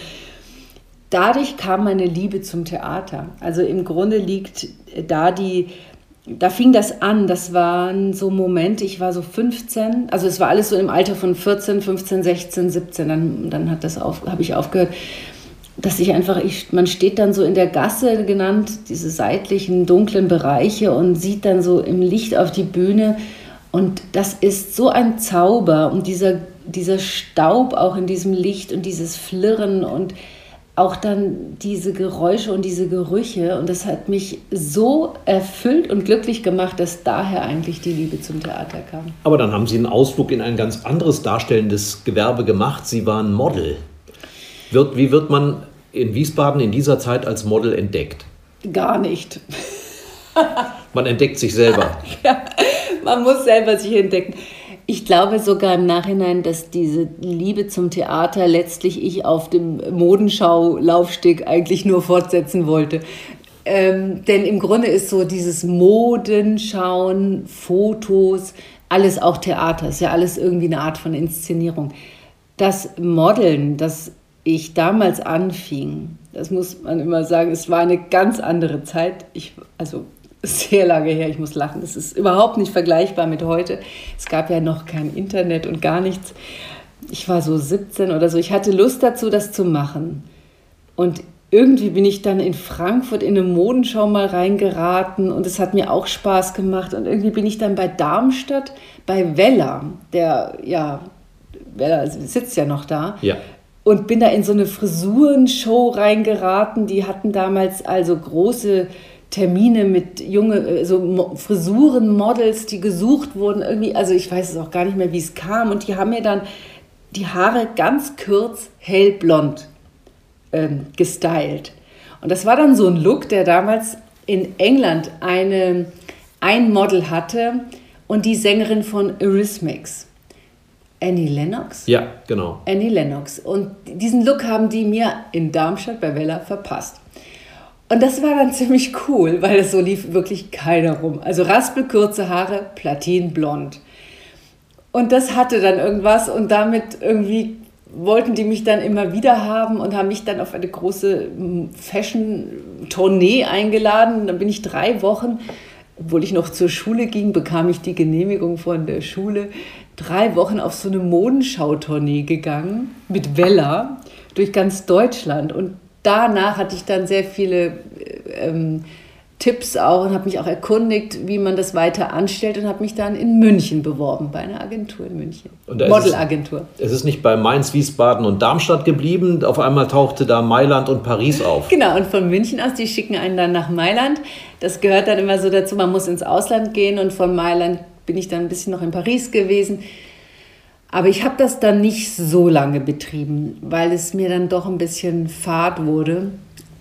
dadurch kam meine Liebe zum Theater. Also im Grunde liegt da die, da fing das an. Das waren so Momente, ich war so 15, also es war alles so im Alter von 14, 15, 16, 17. Dann, dann hat das auf, habe ich aufgehört, dass ich einfach, ich, man steht dann so in der Gasse genannt, diese seitlichen dunklen Bereiche und sieht dann so im Licht auf die Bühne. Und das ist so ein Zauber und dieser, dieser Staub auch in diesem Licht und dieses Flirren und auch dann diese Geräusche und diese Gerüche. Und das hat mich so erfüllt und glücklich gemacht, dass daher eigentlich die Liebe zum Theater kam. Aber dann haben Sie einen Ausflug in ein ganz anderes darstellendes Gewerbe gemacht. Sie waren Model. Wird, wie wird man in Wiesbaden in dieser Zeit als Model entdeckt? Gar nicht. man entdeckt sich selber. ja, man muss selber sich entdecken. Ich glaube sogar im Nachhinein, dass diese Liebe zum Theater letztlich ich auf dem Modenschau-Laufsteg eigentlich nur fortsetzen wollte. Ähm, denn im Grunde ist so dieses Modenschauen, Fotos, alles auch Theater, ist ja alles irgendwie eine Art von Inszenierung. Das Modeln, das ich damals anfing, das muss man immer sagen, es war eine ganz andere Zeit. Ich, also sehr lange her, ich muss lachen. Das ist überhaupt nicht vergleichbar mit heute. Es gab ja noch kein Internet und gar nichts. Ich war so 17 oder so. Ich hatte Lust dazu, das zu machen. Und irgendwie bin ich dann in Frankfurt in eine Modenschau mal reingeraten und es hat mir auch Spaß gemacht. Und irgendwie bin ich dann bei Darmstadt, bei Weller, der, ja, Weller sitzt ja noch da. Ja. Und bin da in so eine Frisurenshow reingeraten. Die hatten damals also große Termine mit junge, so Frisurenmodels, die gesucht wurden, irgendwie, also ich weiß es auch gar nicht mehr, wie es kam. Und die haben mir dann die Haare ganz kurz hellblond ähm, gestylt. Und das war dann so ein Look, der damals in England eine, ein Model hatte und die Sängerin von Eurythmics. Annie Lennox? Ja, genau. Annie Lennox. Und diesen Look haben die mir in Darmstadt bei Wella verpasst. Und das war dann ziemlich cool, weil es so lief wirklich keiner rum. Also raspelkurze Haare, platinblond. Und das hatte dann irgendwas und damit irgendwie wollten die mich dann immer wieder haben und haben mich dann auf eine große hm, Fashion-Tournee eingeladen. Dann bin ich drei Wochen, obwohl ich noch zur Schule ging, bekam ich die Genehmigung von der Schule, drei Wochen auf so eine Modenschau-Tournee gegangen mit Vella durch ganz Deutschland. Und danach hatte ich dann sehr viele ähm, Tipps auch und habe mich auch erkundigt, wie man das weiter anstellt und habe mich dann in München beworben, bei einer Agentur in München. Modelagentur. Es, es ist nicht bei Mainz, Wiesbaden und Darmstadt geblieben. Auf einmal tauchte da Mailand und Paris auf. Genau, und von München aus, die schicken einen dann nach Mailand. Das gehört dann immer so dazu, man muss ins Ausland gehen und von Mailand bin ich dann ein bisschen noch in Paris gewesen. Aber ich habe das dann nicht so lange betrieben, weil es mir dann doch ein bisschen fad wurde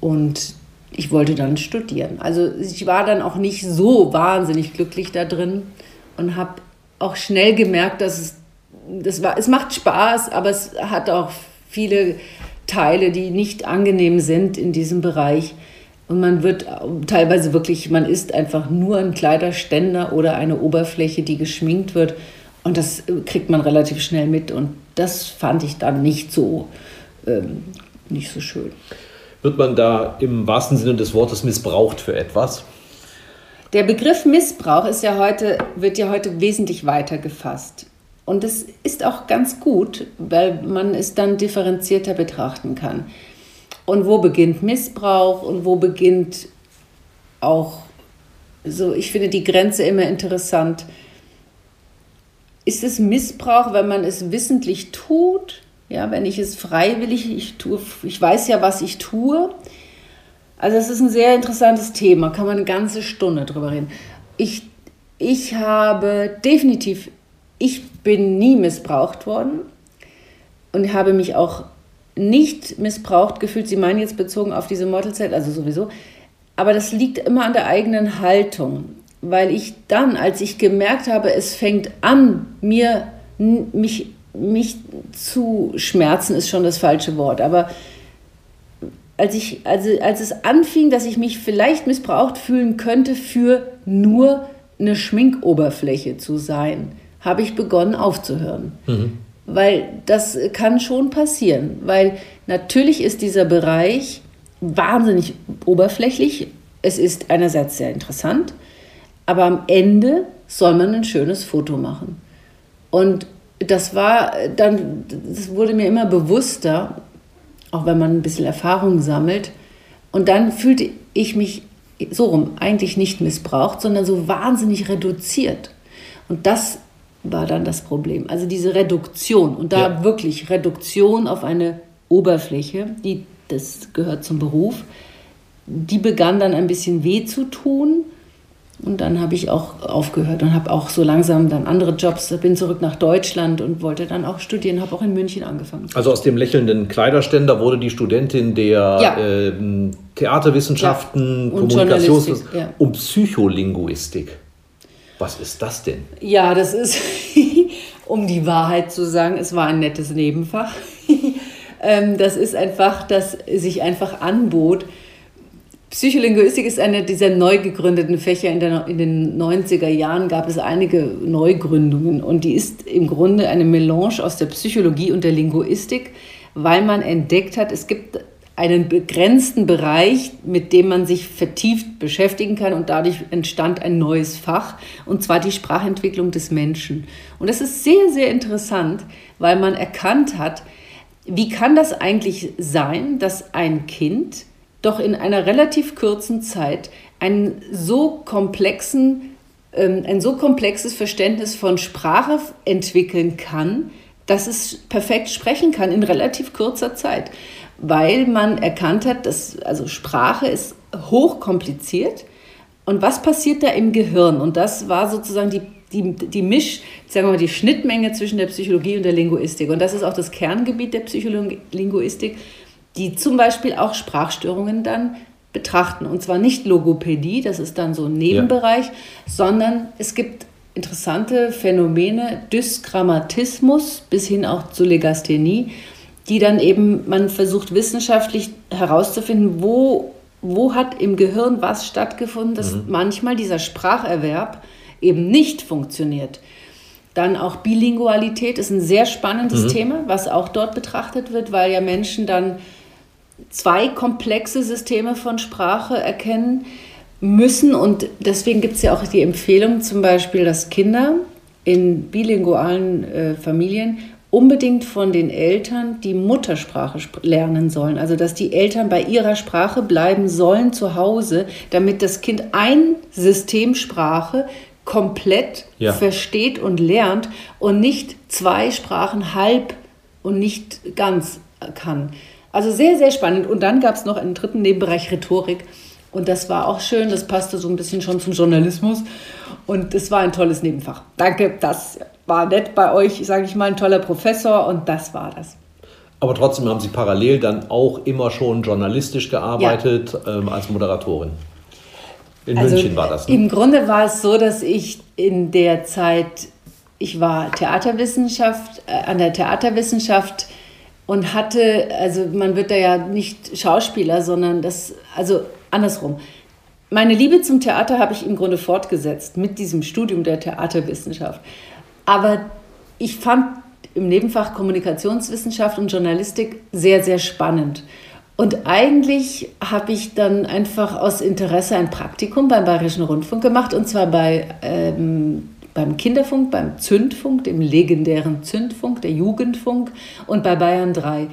und ich wollte dann studieren. Also ich war dann auch nicht so wahnsinnig glücklich da drin und habe auch schnell gemerkt, dass es, das war, es macht Spaß, aber es hat auch viele Teile, die nicht angenehm sind in diesem Bereich. Und man wird teilweise wirklich, man ist einfach nur ein Kleiderständer oder eine Oberfläche, die geschminkt wird. Und das äh, kriegt man relativ schnell mit. Und das fand ich dann nicht so, ähm, nicht so schön. Wird man da im wahrsten Sinne des Wortes missbraucht für etwas? Der Begriff Missbrauch ist ja heute, wird ja heute wesentlich weiter gefasst. Und das ist auch ganz gut, weil man es dann differenzierter betrachten kann. Und wo beginnt Missbrauch und wo beginnt auch so, ich finde die Grenze immer interessant ist es Missbrauch, wenn man es wissentlich tut? Ja, wenn ich es freiwillig, ich tue, ich weiß ja, was ich tue, Also es ist ein sehr interessantes Thema, kann man eine ganze Stunde drüber reden. Ich, ich habe definitiv, ich bin nie missbraucht worden und habe mich auch nicht missbraucht gefühlt. Sie meinen jetzt bezogen auf diese Mortalzeit, also sowieso. Aber das liegt immer an der eigenen Haltung, weil ich dann, als ich gemerkt habe, es fängt an, mir mich, mich zu schmerzen, ist schon das falsche Wort, aber als, ich, also als es anfing, dass ich mich vielleicht missbraucht fühlen könnte, für nur eine Schminkoberfläche zu sein, habe ich begonnen aufzuhören. Mhm. Weil das kann schon passieren, weil natürlich ist dieser Bereich wahnsinnig oberflächlich. Es ist einerseits sehr interessant, aber am Ende soll man ein schönes Foto machen. Und das war dann, das wurde mir immer bewusster, auch wenn man ein bisschen Erfahrung sammelt. Und dann fühlte ich mich so rum eigentlich nicht missbraucht, sondern so wahnsinnig reduziert. Und das war dann das Problem. Also diese Reduktion und da ja. wirklich Reduktion auf eine Oberfläche, die, das gehört zum Beruf, die begann dann ein bisschen weh zu tun. Und dann habe ich auch aufgehört und habe auch so langsam dann andere Jobs, bin zurück nach Deutschland und wollte dann auch studieren, habe auch in München angefangen. Also aus dem lächelnden Kleiderständer wurde die Studentin der ja. äh, Theaterwissenschaften, ja. Kommunikationswissenschaften ja. und Psycholinguistik. Was ist das denn? Ja, das ist, um die Wahrheit zu sagen, es war ein nettes Nebenfach. Ähm, das ist einfach, dass sich einfach anbot, Psycholinguistik ist eine dieser neu gegründeten Fächer. In, der, in, den 90er Jahren gab es einige Neugründungen und die ist im Grunde eine Melange aus der Psychologie und der Linguistik, weil man entdeckt hat, es gibt einen begrenzten Bereich, mit dem man sich vertieft beschäftigen kann und dadurch entstand ein neues Fach und zwar die Sprachentwicklung des Menschen. Und das ist sehr, sehr interessant, weil man erkannt hat, wie kann das eigentlich sein, dass ein Kind doch in einer relativ kurzen Zeit einen so komplexen, ähm, ein so komplexes Verständnis von Sprache entwickeln kann, dass es perfekt sprechen kann in relativ kurzer Zeit, weil man erkannt hat, dass also Sprache ist hochkompliziert. Und was passiert da im Gehirn? Und das war sozusagen die die, die Misch, sagen wir mal, die Schnittmenge zwischen der Psychologie und der Linguistik. Und das ist auch das Kerngebiet der Psycholinguistik die zum Beispiel auch Sprachstörungen dann betrachten. Und zwar nicht Logopädie, das ist dann so ein Nebenbereich, ja. sondern es gibt interessante Phänomene, Dysgrammatismus bis hin auch zu Legasthenie, die dann eben, man versucht wissenschaftlich herauszufinden, wo, wo hat im Gehirn was stattgefunden, dass mhm. manchmal dieser Spracherwerb eben nicht funktioniert. Dann auch Bilingualität ist ein sehr spannendes mhm. Thema, was auch dort betrachtet wird, weil ja Menschen dann zwei komplexe Systeme von Sprache erkennen müssen. Und deswegen gibt es ja auch die Empfehlung zum Beispiel, dass Kinder in bilingualen äh, Familien unbedingt von den Eltern die Muttersprache lernen sollen. Also dass die Eltern bei ihrer Sprache bleiben sollen zu Hause, damit das Kind ein Systemsprache komplett ja. versteht und lernt und nicht zwei Sprachen halb und nicht ganz kann. Also sehr, sehr spannend. Und dann gab es noch einen dritten Nebenbereich Rhetorik. Und das war auch schön, das passte so ein bisschen schon zum Journalismus. Und es war ein tolles Nebenfach. Danke, das war nett bei euch, sage ich mal, ein toller Professor und das war das. Aber trotzdem haben Sie parallel dann auch immer schon journalistisch gearbeitet ja. ähm, als Moderatorin. In also München war das. Ne? Im Grunde war es so, dass ich in der Zeit, ich war Theaterwissenschaft, äh, an der Theaterwissenschaft und hatte, also man wird da ja nicht Schauspieler, sondern das, also andersrum. Meine Liebe zum Theater habe ich im Grunde fortgesetzt mit diesem Studium der Theaterwissenschaft. Aber ich fand im Nebenfach Kommunikationswissenschaft und Journalistik sehr, sehr spannend. Und eigentlich habe ich dann einfach aus Interesse ein Praktikum beim Bayerischen Rundfunk gemacht, und zwar bei ähm, beim Kinderfunk, beim Zündfunk, dem legendären Zündfunk, der Jugendfunk und bei Bayern 3.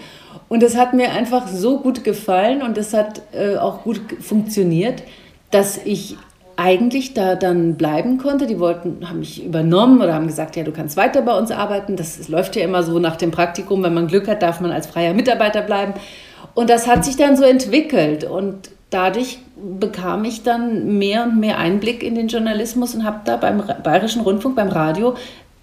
Und das hat mir einfach so gut gefallen und es hat äh, auch gut funktioniert, dass ich eigentlich da dann bleiben konnte. Die wollten, haben mich übernommen oder haben gesagt, ja, du kannst weiter bei uns arbeiten. Das, das läuft ja immer so nach dem Praktikum. Wenn man Glück hat, darf man als freier Mitarbeiter bleiben. Und das hat sich dann so entwickelt. Und dadurch bekam ich dann mehr und mehr Einblick in den Journalismus und habe da beim Bayerischen Rundfunk, beim Radio,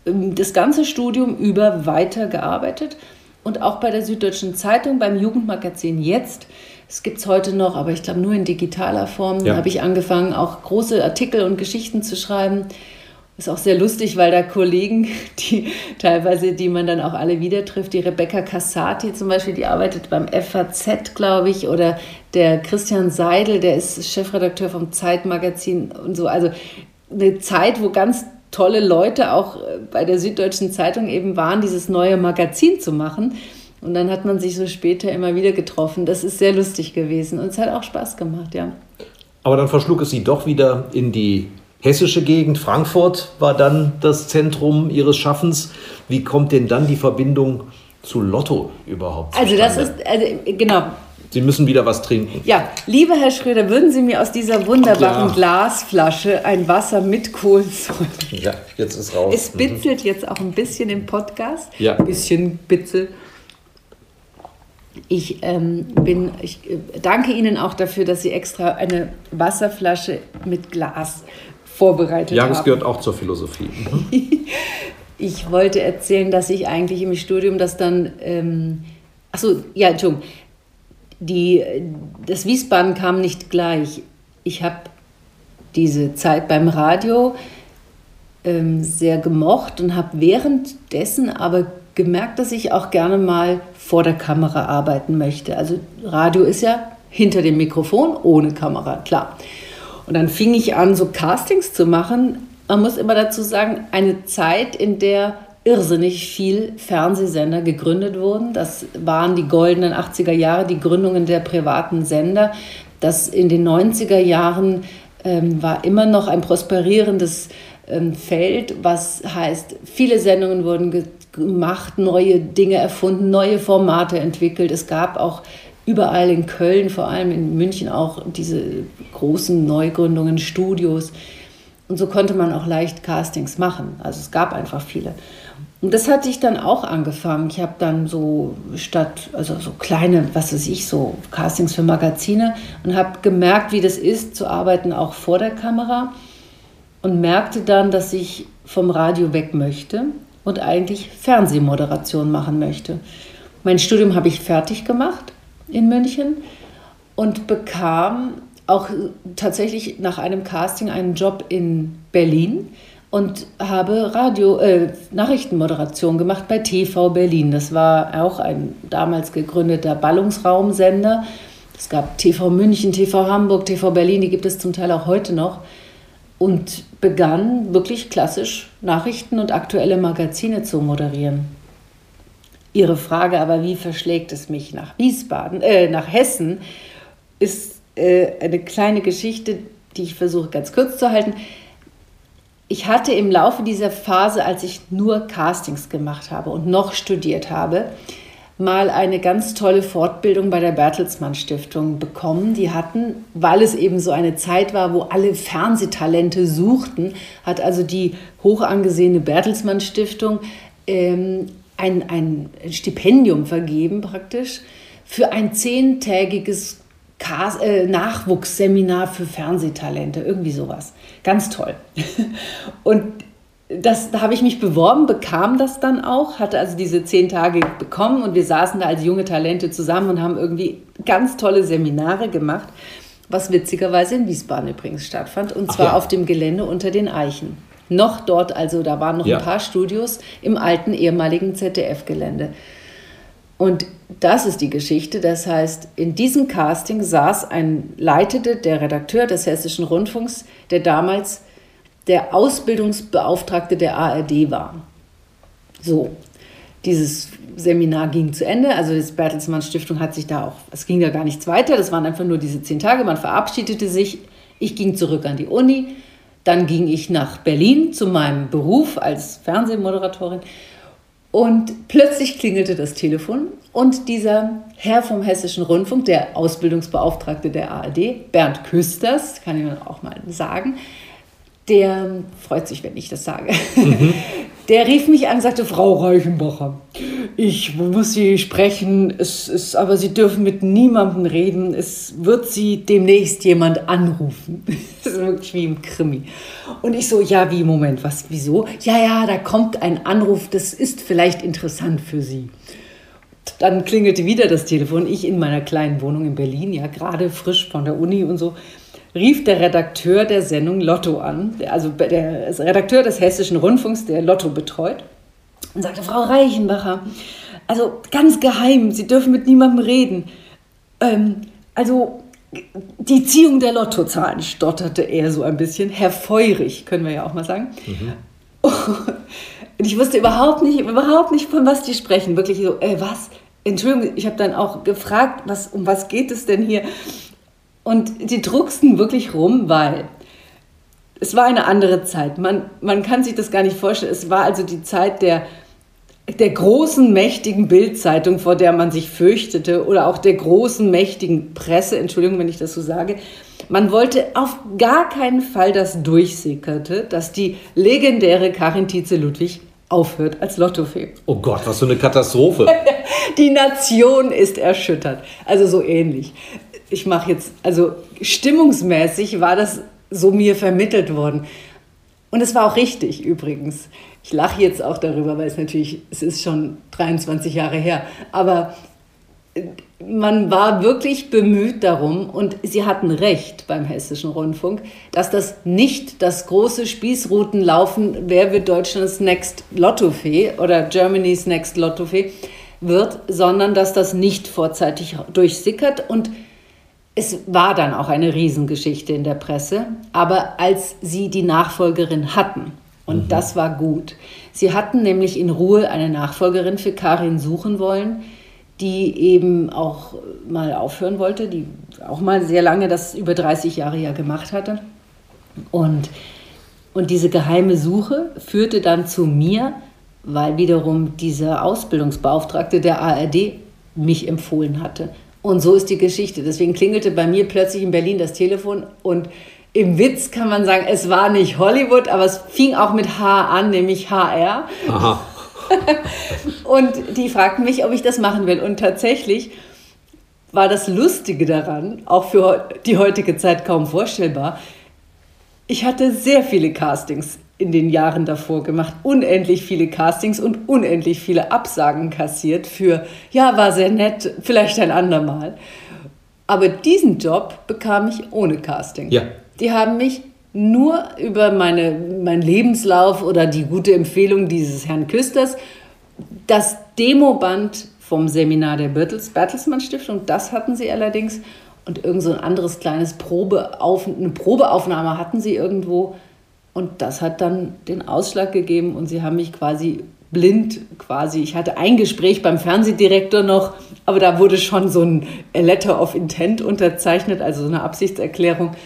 ähm, das ganze Studium über weitergearbeitet und auch bei der Süddeutschen Zeitung, beim Jugendmagazin Jetzt. Es gibt es heute noch, aber ich glaube nur in digitaler Form. Ja. habe ich angefangen, auch große Artikel und Geschichten zu schreiben. Ist auch sehr lustig, weil da Kollegen, die teilweise, die man dann auch alle wieder trifft, die Rebecca Cassati zum Beispiel, die arbeitet beim FAZ, glaube ich, oder der Christian Seidel, der ist Chefredakteur vom Zeitmagazin und so. Also eine Zeit, wo ganz tolle Leute auch äh, bei der Süddeutschen Zeitung eben waren, dieses neue Magazin zu machen. Und dann hat man sich so später immer wieder getroffen. Das ist sehr lustig gewesen und es hat auch Spaß gemacht, ja. Aber dann verschlug es sie doch wieder in die hessische Gegend. Frankfurt war dann das Zentrum ihres Schaffens. Wie kommt denn dann die Verbindung zu Lotto überhaupt? Also das ist, also genau, Sie müssen wieder was trinken. Ja, lieber Herr Schröder, würden Sie mir aus dieser wunderbaren ja. Glasflasche ein Wasser mit Kohlensäure? Ja, jetzt ist raus. Es bitzelt mhm. jetzt auch ein bisschen im Podcast. Ja. Ein bisschen Bitzel. Ich, ähm, bin, ich äh, danke Ihnen auch dafür, dass Sie extra eine Wasserflasche mit Glas vorbereitet ja, haben. Ja, das gehört auch zur Philosophie. Ich wollte erzählen, dass ich eigentlich im Studium das dann. Ähm, achso, ja, Entschuldigung die, das Wiesbaden kam nicht gleich. Ich habe diese Zeit beim Radio ähm, sehr gemocht und habe währenddessen aber gemerkt, dass ich auch gerne mal vor der Kamera arbeiten möchte. Also Radio ist ja hinter dem Mikrofon, ohne Kamera, klar. Und dann fing ich an, so Castings zu machen. Man muss immer dazu sagen, eine Zeit, in der irrsinnig viel Fernsehsender gegründet wurden. Das waren die goldenen 80er Jahre, die Gründungen der privaten Sender. Das in den 90er Jahren ähm, war immer noch ein prosperierendes ähm, Feld, was heißt, viele Sendungen wurden ge gemacht, neue Dinge erfunden, neue Formate entwickelt. Es gab auch überall in Köln, vor allem in München auch diese großen Neugründungen, Studios. Und so konnte man auch leicht Castings machen. Also es gab einfach viele. Und das hatte ich dann auch angefangen. Ich habe dann so statt, also so kleine, was weiß ich, so Castings für Magazine und habe gemerkt, wie das ist, zu arbeiten auch vor der Kamera und merkte dann, dass ich vom Radio weg möchte und eigentlich Fernsehmoderation machen möchte. Mein Studium habe ich fertig gemacht in München und bekam auch tatsächlich nach einem Casting einen Job in Berlin und habe Radio äh, Nachrichtenmoderation gemacht bei TV Berlin. Das war auch ein damals gegründeter Ballungsraumsender. Es gab TV München, TV Hamburg, TV Berlin, die gibt es zum Teil auch heute noch. Und begann wirklich klassisch Nachrichten und aktuelle Magazine zu moderieren. Ihre Frage aber, wie verschlägt es mich nach Wiesbaden, äh, nach Hessen, ist äh, eine kleine Geschichte, die ich versuche ganz kurz zu halten ich hatte im Laufe dieser Phase, als ich nur Castings gemacht habe und noch studiert habe, mal eine ganz tolle Fortbildung bei der Bertelsmann Stiftung bekommen. Die hatten, weil es eben so eine Zeit war, wo alle Fernsehtalente suchten, hat also die hoch angesehene Bertelsmann Stiftung ähm, ein, ein Stipendium vergeben praktisch für ein zehntägiges äh, Nachwuchsseminar für Fernsehtalente, irgendwie sowas. Ganz toll. Und das, da habe ich mich beworben, bekam das dann auch, hatte also diese zehn Tage bekommen und wir saßen da als junge Talente zusammen und haben irgendwie ganz tolle Seminare gemacht, was witzigerweise in Wiesbaden übrigens stattfand und zwar ja. auf dem Gelände unter den Eichen. Noch dort, also da waren noch ja. ein paar Studios im alten ehemaligen ZDF-Gelände. Und das ist die Geschichte. Das heißt, in diesem Casting saß ein leitete der Redakteur des Hessischen Rundfunks, der damals der Ausbildungsbeauftragte der ARD war. So, dieses Seminar ging zu Ende. Also die Bertelsmann Stiftung hat sich da auch, es ging da gar nichts weiter. Das waren einfach nur diese zehn Tage. Man verabschiedete sich. Ich ging zurück an die Uni. Dann ging ich nach Berlin zu meinem Beruf als Fernsehmoderatorin und plötzlich klingelte das Telefon und dieser Herr vom Hessischen Rundfunk, der Ausbildungsbeauftragte der ARD, Bernd Küsters, kann ich auch mal sagen, der freut sich, wenn ich das sage. Mhm. Der rief mich an und sagte, Frau Reichenbacher, ich muss Sie sprechen, es ist, aber Sie dürfen mit niemandem reden. Es wird Sie demnächst jemand anrufen. Das ist wirklich wie im Krimi. Und ich so, ja, wie, Moment, was, wieso? Ja, ja, da kommt ein Anruf, das ist vielleicht interessant für Sie. Dann klingelte wieder das Telefon. Ich in meiner kleinen Wohnung in Berlin, ja, gerade frisch von der Uni und so rief der Redakteur der Sendung Lotto an, also der Redakteur des Hessischen Rundfunks, der Lotto betreut, und sagte, Frau Reichenbacher, also ganz geheim, Sie dürfen mit niemandem reden. Ähm, also die Ziehung der Lottozahlen, stotterte er so ein bisschen, herfeurig, können wir ja auch mal sagen. Mhm. Und ich wusste überhaupt nicht, überhaupt nicht, von was die sprechen. Wirklich so, äh, was? Entschuldigung, ich habe dann auch gefragt, was, um was geht es denn hier? Und die drucksten wirklich rum, weil es war eine andere Zeit. Man, man kann sich das gar nicht vorstellen. Es war also die Zeit der, der großen, mächtigen Bildzeitung, vor der man sich fürchtete, oder auch der großen, mächtigen Presse, Entschuldigung, wenn ich das so sage. Man wollte auf gar keinen Fall, dass durchsickerte, dass die legendäre Karin Tietze-Ludwig aufhört als Lottofee. Oh Gott, was für eine Katastrophe. die Nation ist erschüttert. Also so ähnlich ich mache jetzt, also stimmungsmäßig war das so mir vermittelt worden. Und es war auch richtig übrigens. Ich lache jetzt auch darüber, weil es natürlich, es ist schon 23 Jahre her. Aber äh, man war wirklich bemüht darum, und Sie hatten recht beim Hessischen Rundfunk, dass das nicht das große Spießrutenlaufen, wer wird Deutschlands Next Lottofee oder Germany's Next Lottofee wird, sondern dass das nicht vorzeitig durchsickert und es war dann auch eine Riesengeschichte in der Presse, aber als sie die Nachfolgerin hatten, und mhm. das war gut. Sie hatten nämlich in Ruhe eine Nachfolgerin für Karin suchen wollen, die eben auch mal aufhören wollte, die auch mal sehr lange das über 30 Jahre ja gemacht hatte. Und, und diese geheime Suche führte dann zu mir, weil wiederum dieser Ausbildungsbeauftragte der ARD mich empfohlen hatte. Und so ist die Geschichte. Deswegen klingelte bei mir plötzlich in Berlin das Telefon und im Witz kann man sagen, es war nicht Hollywood, aber es fing auch mit H an, nämlich HR. Aha. und die fragten mich, ob ich das machen will. Und tatsächlich war das Lustige daran, auch für die heutige Zeit kaum vorstellbar, ich hatte sehr viele Castings in den Jahren davor gemacht, unendlich viele Castings und unendlich viele Absagen kassiert für, ja, war sehr nett, vielleicht ein andermal. Aber diesen Job bekam ich ohne Casting. Ja. Die haben mich nur über meine, meinen Lebenslauf oder die gute Empfehlung dieses Herrn Küsters, das Demoband vom Seminar der Bertelsmann Stiftung, das hatten sie allerdings. Und irgend so ein anderes kleines Probeauf, eine Probeaufnahme hatten sie irgendwo und das hat dann den Ausschlag gegeben und sie haben mich quasi blind quasi. Ich hatte ein Gespräch beim Fernsehdirektor noch, aber da wurde schon so ein Letter of Intent unterzeichnet, also so eine Absichtserklärung.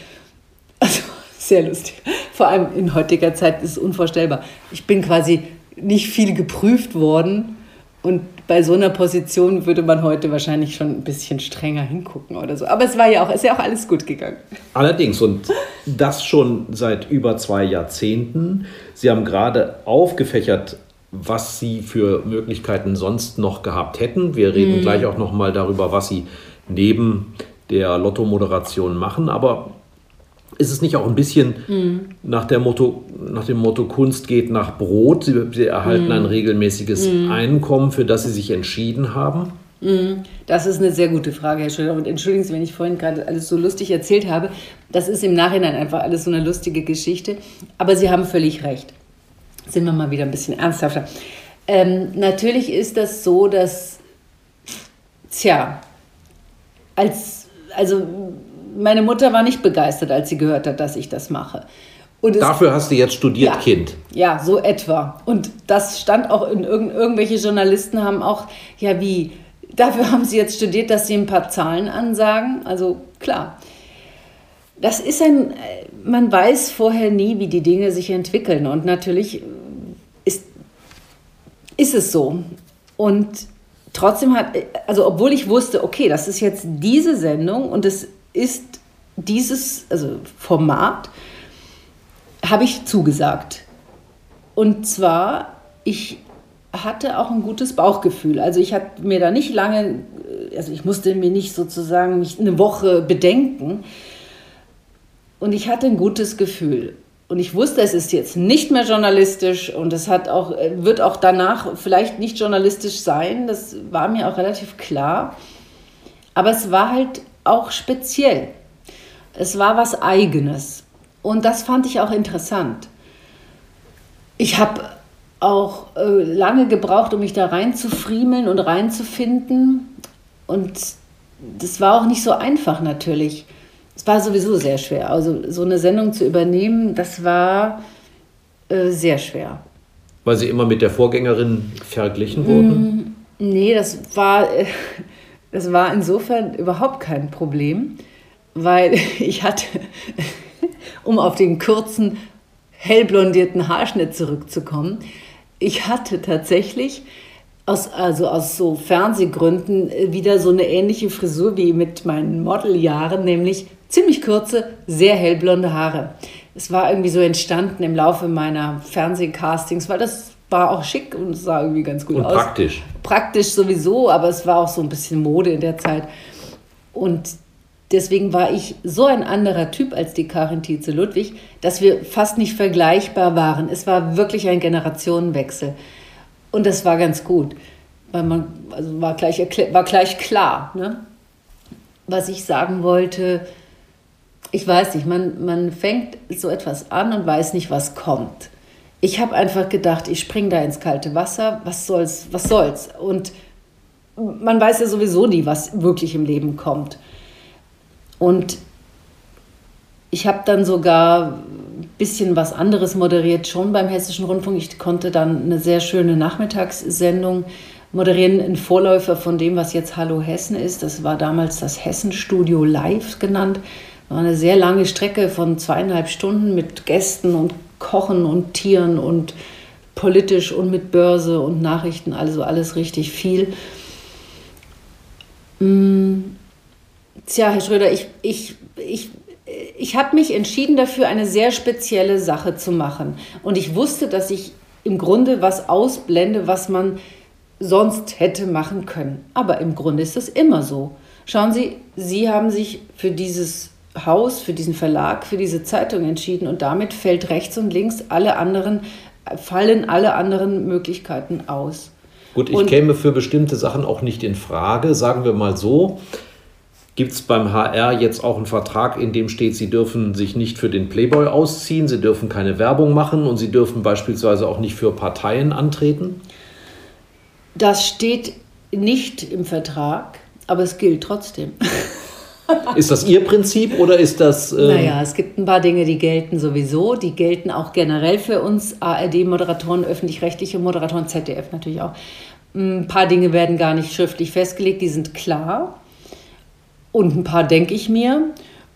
Also sehr lustig. Vor allem in heutiger Zeit ist es unvorstellbar. Ich bin quasi nicht viel geprüft worden und bei so einer Position würde man heute wahrscheinlich schon ein bisschen strenger hingucken oder so. Aber es war ja auch, ist ja auch alles gut gegangen. Allerdings, und das schon seit über zwei Jahrzehnten. Sie haben gerade aufgefächert, was Sie für Möglichkeiten sonst noch gehabt hätten. Wir reden mhm. gleich auch noch mal darüber, was Sie neben der Lotto-Moderation machen. Aber ist es nicht auch ein bisschen mhm. nach, der Motto, nach dem Motto Kunst geht nach Brot? Sie, Sie erhalten mhm. ein regelmäßiges mhm. Einkommen, für das Sie sich entschieden haben? Mhm. Das ist eine sehr gute Frage, Herr Schröder. Und entschuldigen Sie, wenn ich vorhin gerade alles so lustig erzählt habe. Das ist im Nachhinein einfach alles so eine lustige Geschichte. Aber Sie haben völlig recht. Sind wir mal wieder ein bisschen ernsthafter. Ähm, natürlich ist das so, dass, tja, als, also meine Mutter war nicht begeistert, als sie gehört hat, dass ich das mache. Dafür hast du jetzt studiert, ja, Kind. Ja, so etwa. Und das stand auch in irgend, irgendwelche Journalisten haben auch, ja wie, dafür haben sie jetzt studiert, dass sie ein paar Zahlen ansagen. Also klar. Das ist ein, man weiß vorher nie, wie die Dinge sich entwickeln. Und natürlich ist, ist es so. Und trotzdem hat, also obwohl ich wusste, okay, das ist jetzt diese Sendung und es ist dieses also Format, habe ich zugesagt. Und zwar, ich hatte auch ein gutes Bauchgefühl. Also ich hatte mir da nicht lange, also ich musste mir nicht sozusagen nicht eine Woche bedenken. Und ich hatte ein gutes Gefühl. Und ich wusste, es ist jetzt nicht mehr journalistisch und es hat auch, wird auch danach vielleicht nicht journalistisch sein. Das war mir auch relativ klar. Aber es war halt auch speziell. Es war was Eigenes. Und das fand ich auch interessant. Ich habe auch äh, lange gebraucht, um mich da reinzufriemeln und reinzufinden. Und das war auch nicht so einfach natürlich. Es war sowieso sehr schwer. Also so eine Sendung zu übernehmen, das war äh, sehr schwer. Weil Sie immer mit der Vorgängerin verglichen wurden? Mm, nee, das war, äh, das war insofern überhaupt kein Problem, weil ich hatte, um auf den kurzen, hellblondierten Haarschnitt zurückzukommen, ich hatte tatsächlich aus, also aus so Fernsehgründen äh, wieder so eine ähnliche Frisur wie mit meinen Modeljahren, nämlich ziemlich kurze, sehr hellblonde Haare. Es war irgendwie so entstanden im Laufe meiner Fernsehcastings, weil das war auch schick und sah irgendwie ganz gut und aus. Praktisch. Praktisch sowieso, aber es war auch so ein bisschen Mode in der Zeit. Und deswegen war ich so ein anderer Typ als die Karin Tietze Ludwig, dass wir fast nicht vergleichbar waren. Es war wirklich ein Generationenwechsel. Und das war ganz gut, weil man also war, gleich, war gleich klar. Ne? Was ich sagen wollte, ich weiß nicht, man, man fängt so etwas an und weiß nicht, was kommt. Ich habe einfach gedacht, ich springe da ins kalte Wasser, was soll's, was soll's? Und man weiß ja sowieso nie, was wirklich im Leben kommt. Und ich habe dann sogar ein bisschen was anderes moderiert, schon beim Hessischen Rundfunk. Ich konnte dann eine sehr schöne Nachmittagssendung moderieren, ein Vorläufer von dem, was jetzt Hallo Hessen ist. Das war damals das Hessenstudio Live genanlt. War eine sehr lange Strecke von zweieinhalb Stunden mit Gästen und Kochen und Tieren und politisch und mit Börse und Nachrichten, also alles richtig viel. Mm, tja, Herr Schröder, ich, ich, ich, ich habe mich entschieden dafür, eine sehr spezielle Sache zu machen. Und ich wusste, dass ich im Grunde was ausblende, was man sonst hätte machen können. Aber im Grunde ist das immer so. Schauen Sie, Sie haben sich für dieses Haus, für diesen Verlag, für diese Zeitung entschieden und damit fällt rechts und links alle anderen, fallen alle anderen Möglichkeiten aus. Gut, ich Und- käme für bestimmte Sachen auch nicht in Frage, sagen wir mal so. Gibt es beim HR jetzt auch einen Vertrag, in dem steht, Sie dürfen sich nicht für den Playboy ausziehen, Sie dürfen keine Werbung machen und Sie dürfen beispielsweise auch nicht für Parteien antreten? Das steht nicht im Vertrag, aber es gilt trotzdem. Ist das Ihr Prinzip oder ist das. ähm, Naja, es gibt ein paar Dinge, die gelten sowieso. Die gelten auch generell für uns ARD-Moderatoren, öffentlich-rechtliche Moderatoren, ZDF natürlich auch. Ein paar Dinge werden gar nicht schriftlich festgelegt, die sind klar. Und ein paar denke ich mir.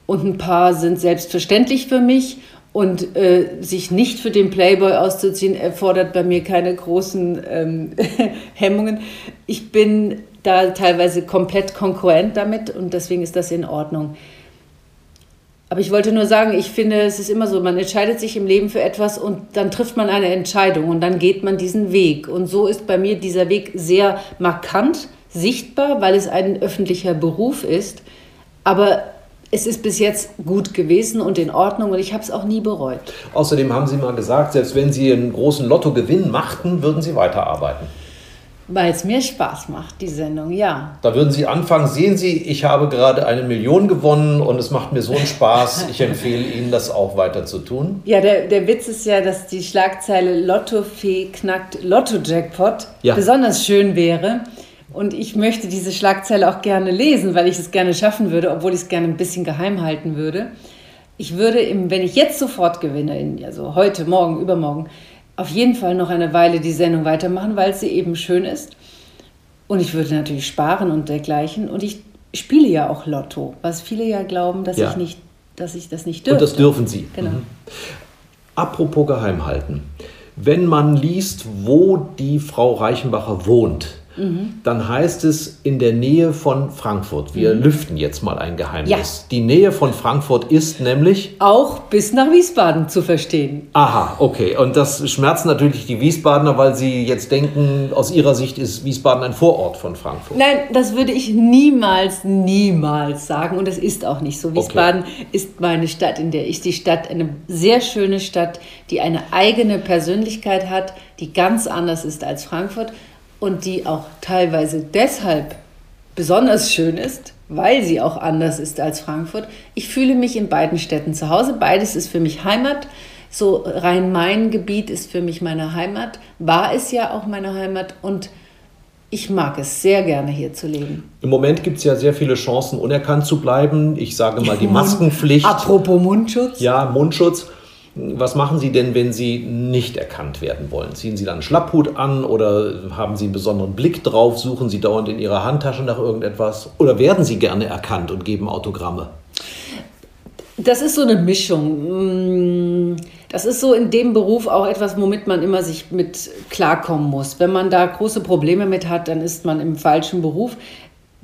Und ein paar sind selbstverständlich für mich. Und äh, sich nicht für den Playboy auszuziehen, erfordert bei mir keine großen ähm, Hemmungen. Ich bin da teilweise komplett konkurrent damit und deswegen ist das in Ordnung. Aber ich wollte nur sagen, ich finde, es ist immer so, man entscheidet sich im Leben für etwas und dann trifft man eine Entscheidung und dann geht man diesen Weg. Und so ist bei mir dieser Weg sehr markant, sichtbar, weil es ein öffentlicher Beruf ist. Aber es ist bis jetzt gut gewesen und in Ordnung und ich habe es auch nie bereut. Außerdem haben Sie mal gesagt, selbst wenn Sie einen großen Lottogewinn machten, würden Sie weiterarbeiten. Weil es mir Spaß macht, die Sendung, ja. Da würden Sie anfangen, sehen Sie, ich habe gerade eine Million gewonnen und es macht mir so einen Spaß, ich empfehle Ihnen, das auch weiter zu tun. Ja, der, der Witz ist ja, dass die Schlagzeile Lottofee knackt Lotto-Jackpot Ja. besonders schön wäre. Und ich möchte diese Schlagzeile auch gerne lesen, weil ich es gerne schaffen würde, obwohl ich es gerne ein bisschen geheim halten würde. Ich würde, wenn ich jetzt sofort gewinne, in, also heute, morgen, übermorgen, auf jeden Fall noch eine Weile die Sendung weitermachen, weil sie eben schön ist. Und ich würde natürlich sparen und dergleichen. Und ich spiele ja auch Lotto, was viele ja glauben, dass Ja. ich nicht, dass ich das nicht dürfte. Und das dürfen Sie. Genau. Mhm. Apropos geheim halten. Wenn man liest, wo die Frau Reichenbacher wohnt, mhm. dann heißt es in der Nähe von Frankfurt. Wir mhm. lüften jetzt mal ein Geheimnis. Ja. Die Nähe von Frankfurt ist nämlich auch bis nach Wiesbaden zu verstehen. Aha, okay. Und das schmerzt natürlich die Wiesbadener, weil sie jetzt denken, aus ihrer Sicht ist Wiesbaden ein Vorort von Frankfurt. Nein, das würde ich niemals, niemals sagen. Und es ist auch nicht so. Wiesbaden okay. ist meine Stadt, in der ich die Stadt, eine sehr schöne Stadt, die eine eigene Persönlichkeit hat, die ganz anders ist als Frankfurt und die auch teilweise deshalb besonders schön ist, weil sie auch anders ist als Frankfurt. Ich fühle mich in beiden Städten zu Hause. Beides ist für mich Heimat. So Rhein-Main-Gebiet ist für mich meine Heimat, war es ja auch meine Heimat und ich mag es sehr gerne hier zu leben. Im Moment gibt es ja sehr viele Chancen, unerkannt zu bleiben. Ich sage mal die Maskenpflicht. Apropos Mundschutz. Ja, Mundschutz. Was machen Sie denn, wenn Sie nicht erkannt werden wollen? Ziehen Sie dann einen Schlapphut an oder haben Sie einen besonderen Blick drauf? Suchen Sie dauernd in Ihrer Handtasche nach irgendetwas? Oder werden Sie gerne erkannt und geben Autogramme? Das ist so eine Mischung. Das ist so in dem Beruf auch etwas, womit man immer sich mit klarkommen muss. Wenn man da große Probleme mit hat, dann ist man im falschen Beruf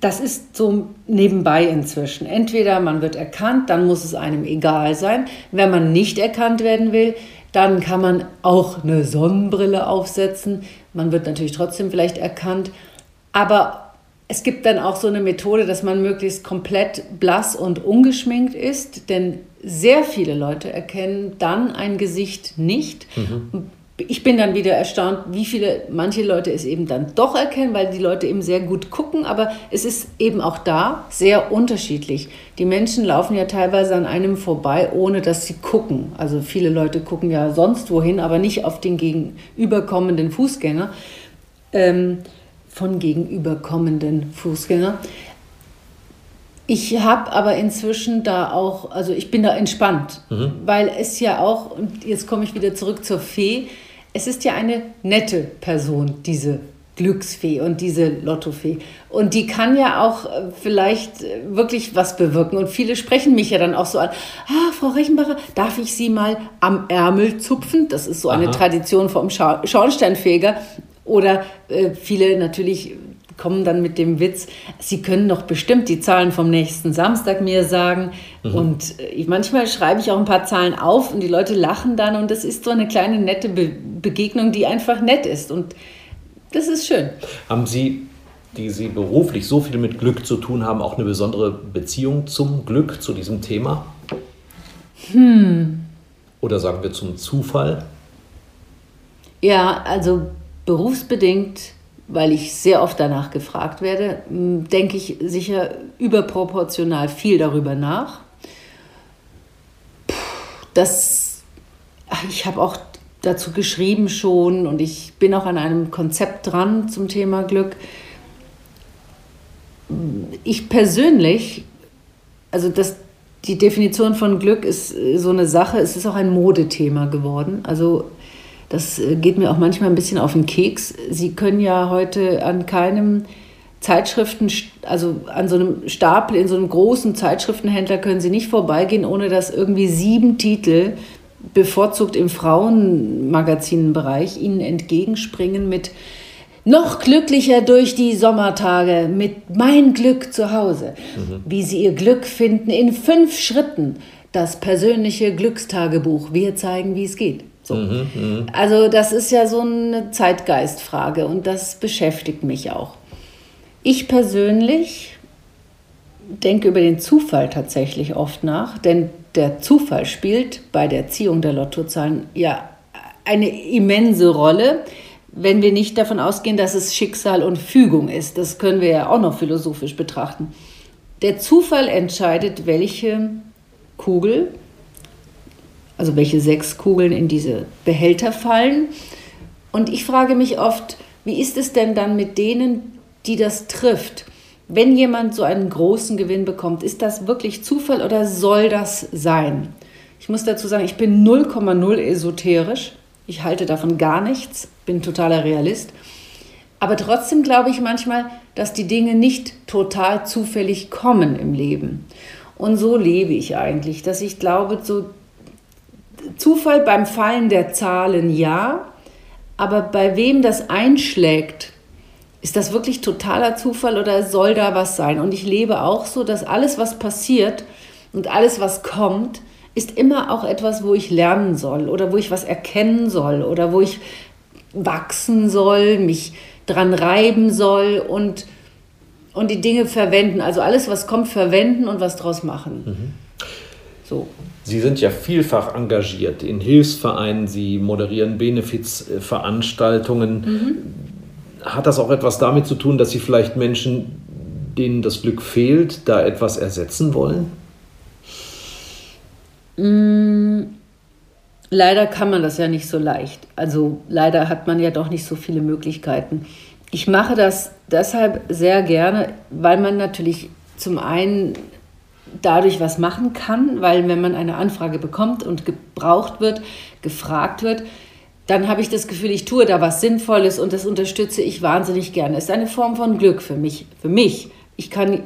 das ist so nebenbei inzwischen. Entweder man wird erkannt, dann muss es einem egal sein. Wenn man nicht erkannt werden will, dann kann man auch eine Sonnenbrille aufsetzen. Man wird natürlich trotzdem vielleicht erkannt. Aber es gibt dann auch so eine Methode, dass man möglichst komplett blass und ungeschminkt ist, denn sehr viele Leute erkennen dann ein Gesicht nicht. Mhm ich bin dann wieder erstaunt, wie viele, manche Leute es eben dann doch erkennen, weil die Leute eben sehr gut gucken, aber es ist eben auch da sehr unterschiedlich. Die Menschen laufen ja teilweise an einem vorbei, ohne dass sie gucken. Also viele Leute gucken ja sonst wohin, aber nicht auf den gegenüberkommenden Fußgänger. Ähm, von gegenüberkommenden Fußgänger. Ich habe aber inzwischen da auch, also ich bin da entspannt, mhm. weil es ja auch, und jetzt komme ich wieder zurück zur Fee, es ist ja eine nette Person, diese Glücksfee und diese Lottofee. Und die kann ja auch äh, vielleicht äh, wirklich was bewirken. Und viele sprechen mich ja dann auch so an, ah, Frau Rechenbacher, darf ich Sie mal am Ärmel zupfen? Das ist so eine Aha. Tradition vom Scha Schornsteinfeger. Oder äh, viele natürlich kommen dann mit dem Witz, Sie können doch bestimmt die Zahlen vom nächsten Samstag mir sagen. Mhm. Und äh, manchmal schreibe ich auch ein paar Zahlen auf und die Leute lachen dann und das ist so eine kleine nette Be Begegnung, die einfach nett ist. Und das ist schön. Haben Sie, die Sie beruflich so viel mit Glück zu tun haben, auch eine besondere Beziehung zum Glück, zu diesem Thema? Hm. Oder sagen wir zum Zufall? Ja, also berufsbedingt weil ich sehr oft danach gefragt werde, denke ich sicher überproportional viel darüber nach. Das, ich habe auch dazu geschrieben schon und ich bin auch an einem Konzept dran zum Thema Glück. Ich persönlich, also das, die Definition von Glück ist so eine Sache, es ist auch ein Modethema geworden. Also das äh, geht mir auch manchmal ein bisschen auf den Keks. Sie können ja heute an keinem Zeitschriften, also an so einem Stapel in so einem großen Zeitschriftenhändler können Sie nicht vorbeigehen, ohne dass irgendwie sieben Titel bevorzugt im Frauenmagazinenbereich Ihnen entgegenspringen mit noch glücklicher durch die Sommertage mit Mein Glück zu Hause. Mhm. Wie Sie Ihr Glück finden in fünf Schritten. Das persönliche Glückstagebuch. Wir zeigen, wie es geht. So. Mhm, mhm, also das ist ja so eine Zeitgeistfrage und das beschäftigt mich auch. Ich persönlich denke über den Zufall tatsächlich oft nach, denn der Zufall spielt bei der Ziehung der Lottozahlen ja eine immense Rolle, wenn wir nicht davon ausgehen, dass es Schicksal und Fügung ist. Das können wir ja auch noch philosophisch betrachten. Der Zufall entscheidet, welche Kugel also welche sechs Kugeln in diese Behälter fallen. Und ich frage mich oft, wie ist es denn dann mit denen, die das trifft? Wenn jemand so einen großen Gewinn bekommt, ist das wirklich Zufall oder soll das sein? Ich muss dazu sagen, ich bin 0,0 esoterisch. Ich halte davon gar nichts, bin totaler Realist. Aber trotzdem glaube ich manchmal, dass die Dinge nicht total zufällig kommen im Leben. Und so lebe ich eigentlich, dass ich glaube, so Zufall beim Fallen der Zahlen ja, aber bei wem das einschlägt, ist das wirklich totaler Zufall oder soll da was sein? Und ich lebe auch so, dass alles, was passiert und alles, was kommt, ist immer auch etwas, wo ich lernen soll oder wo ich was erkennen soll oder wo ich wachsen soll, mich dran reiben soll und, und die Dinge verwenden. Also alles, was kommt, verwenden und was draus machen. Mhm. So. Sie sind ja vielfach engagiert in Hilfsvereinen, Sie moderieren Benefizveranstaltungen. Mhm. Hat das auch etwas damit zu tun, dass Sie vielleicht Menschen, denen das Glück fehlt, da etwas ersetzen wollen? Mm, leider kann man das ja nicht so leicht. Also leider hat man ja doch nicht so viele Möglichkeiten. Ich mache das deshalb sehr gerne, weil man natürlich zum einen dadurch was machen kann, weil wenn man eine Anfrage bekommt und gebraucht wird, gefragt wird, dann habe ich das Gefühl, ich tue da was Sinnvolles und das unterstütze ich wahnsinnig gerne. Es ist eine Form von Glück für mich. Für mich. Ich kann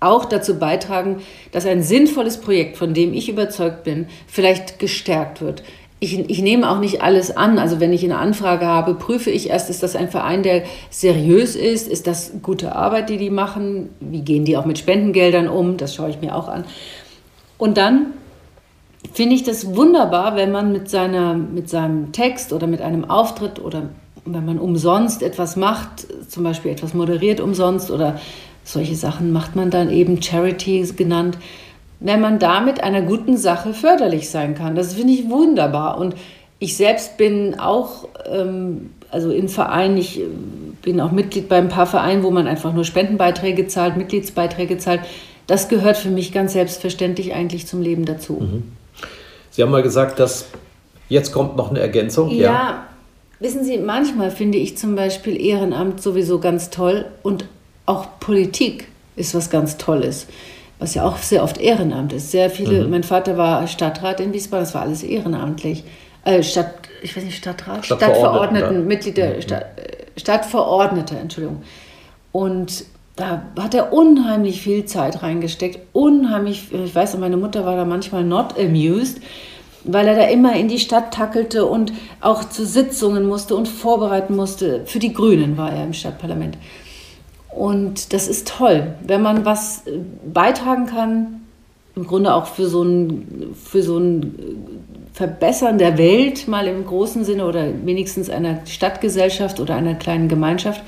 auch dazu beitragen, dass ein sinnvolles Projekt, von dem ich überzeugt bin, vielleicht gestärkt wird. Ich, ich, nehme auch nicht alles an. Also wenn ich eine Anfrage habe, prüfe ich erst, ist das ein Verein, der seriös ist? Ist das gute Arbeit, die die machen? Wie gehen die auch mit Spendengeldern um? Das schaue ich mir auch an. Und dann finde ich das wunderbar, wenn man mit, seiner, mit seinem Text oder mit einem Auftritt oder wenn man umsonst etwas macht, zum Beispiel etwas moderiert umsonst oder solche Sachen macht man dann eben Charities genannt, wenn man damit einer guten Sache förderlich sein kann. Das finde ich wunderbar. Und ich selbst bin auch, ähm, also in Vereinen, ich äh, bin auch Mitglied bei ein paar Vereinen, wo man einfach nur Spendenbeiträge zahlt, Mitgliedsbeiträge zahlt. Das gehört für mich ganz selbstverständlich eigentlich zum Leben dazu. Mhm. Sie haben mal gesagt, dass jetzt kommt noch eine Ergänzung. Ja, ja, wissen Sie, manchmal finde ich zum Beispiel Ehrenamt sowieso ganz toll und auch Politik ist was ganz Tolles, was ja auch sehr oft Ehrenamt ist. Sehr viele, mhm. mein Vater war Stadtrat in Wiesbaden, das war alles ehrenamtlich. Äh, Stadt, ich weiß nicht, Stadtrat? Stadtverordneten, Mitglied der mhm. Stadt, äh, Stadtverordnete, Entschuldigung. Und da hat er unheimlich viel Zeit reingesteckt, unheimlich, ich weiß, meine Mutter war da manchmal not amused, weil er da immer in die Stadt tackelte und auch zu Sitzungen musste und vorbereiten musste. Für die Grünen war er im Stadtparlament. Und das ist toll, wenn man was äh, beitragen kann, im Grunde auch für so ein, für so ein äh, Verbessern der Welt, mal im großen Sinne oder wenigstens einer Stadtgesellschaft oder einer kleinen Gemeinschaft,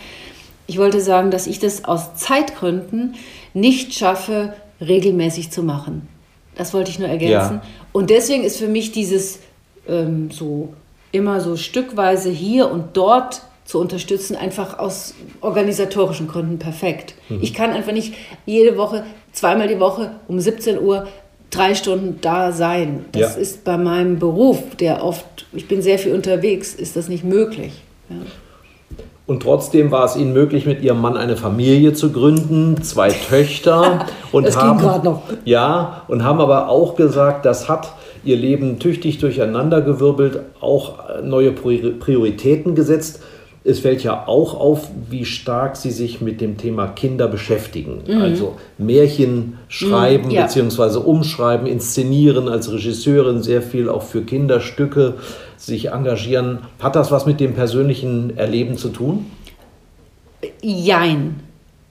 ich wollte sagen, dass ich das aus Zeitgründen nicht schaffe, regelmäßig zu machen. Das wollte ich nur ergänzen. Ja. Und deswegen ist für mich dieses ähm, so immer so stückweise hier und dort zu unterstützen, einfach aus organisatorischen Gründen perfekt. Mhm. Ich kann einfach nicht jede Woche, zweimal die Woche um 17 Uhr drei Stunden da sein. Das ja. ist bei meinem Beruf, der oft, ich bin sehr viel unterwegs, ist das nicht möglich. Ja. Und trotzdem war es ihnen möglich, mit ihrem Mann eine Familie zu gründen, zwei Töchter. und das haben, ging gerade noch. Ja, und haben aber auch gesagt, das hat ihr Leben tüchtig durcheinandergewirbelt, auch neue Prioritäten gesetzt. Es fällt ja auch auf, wie stark Sie sich mit dem Thema Kinder beschäftigen. Mhm. Also Märchen schreiben mhm, ja. bzw. umschreiben, inszenieren als Regisseurin, sehr viel auch für Kinderstücke sich engagieren. Hat das was mit dem persönlichen Erleben zu tun? Jein.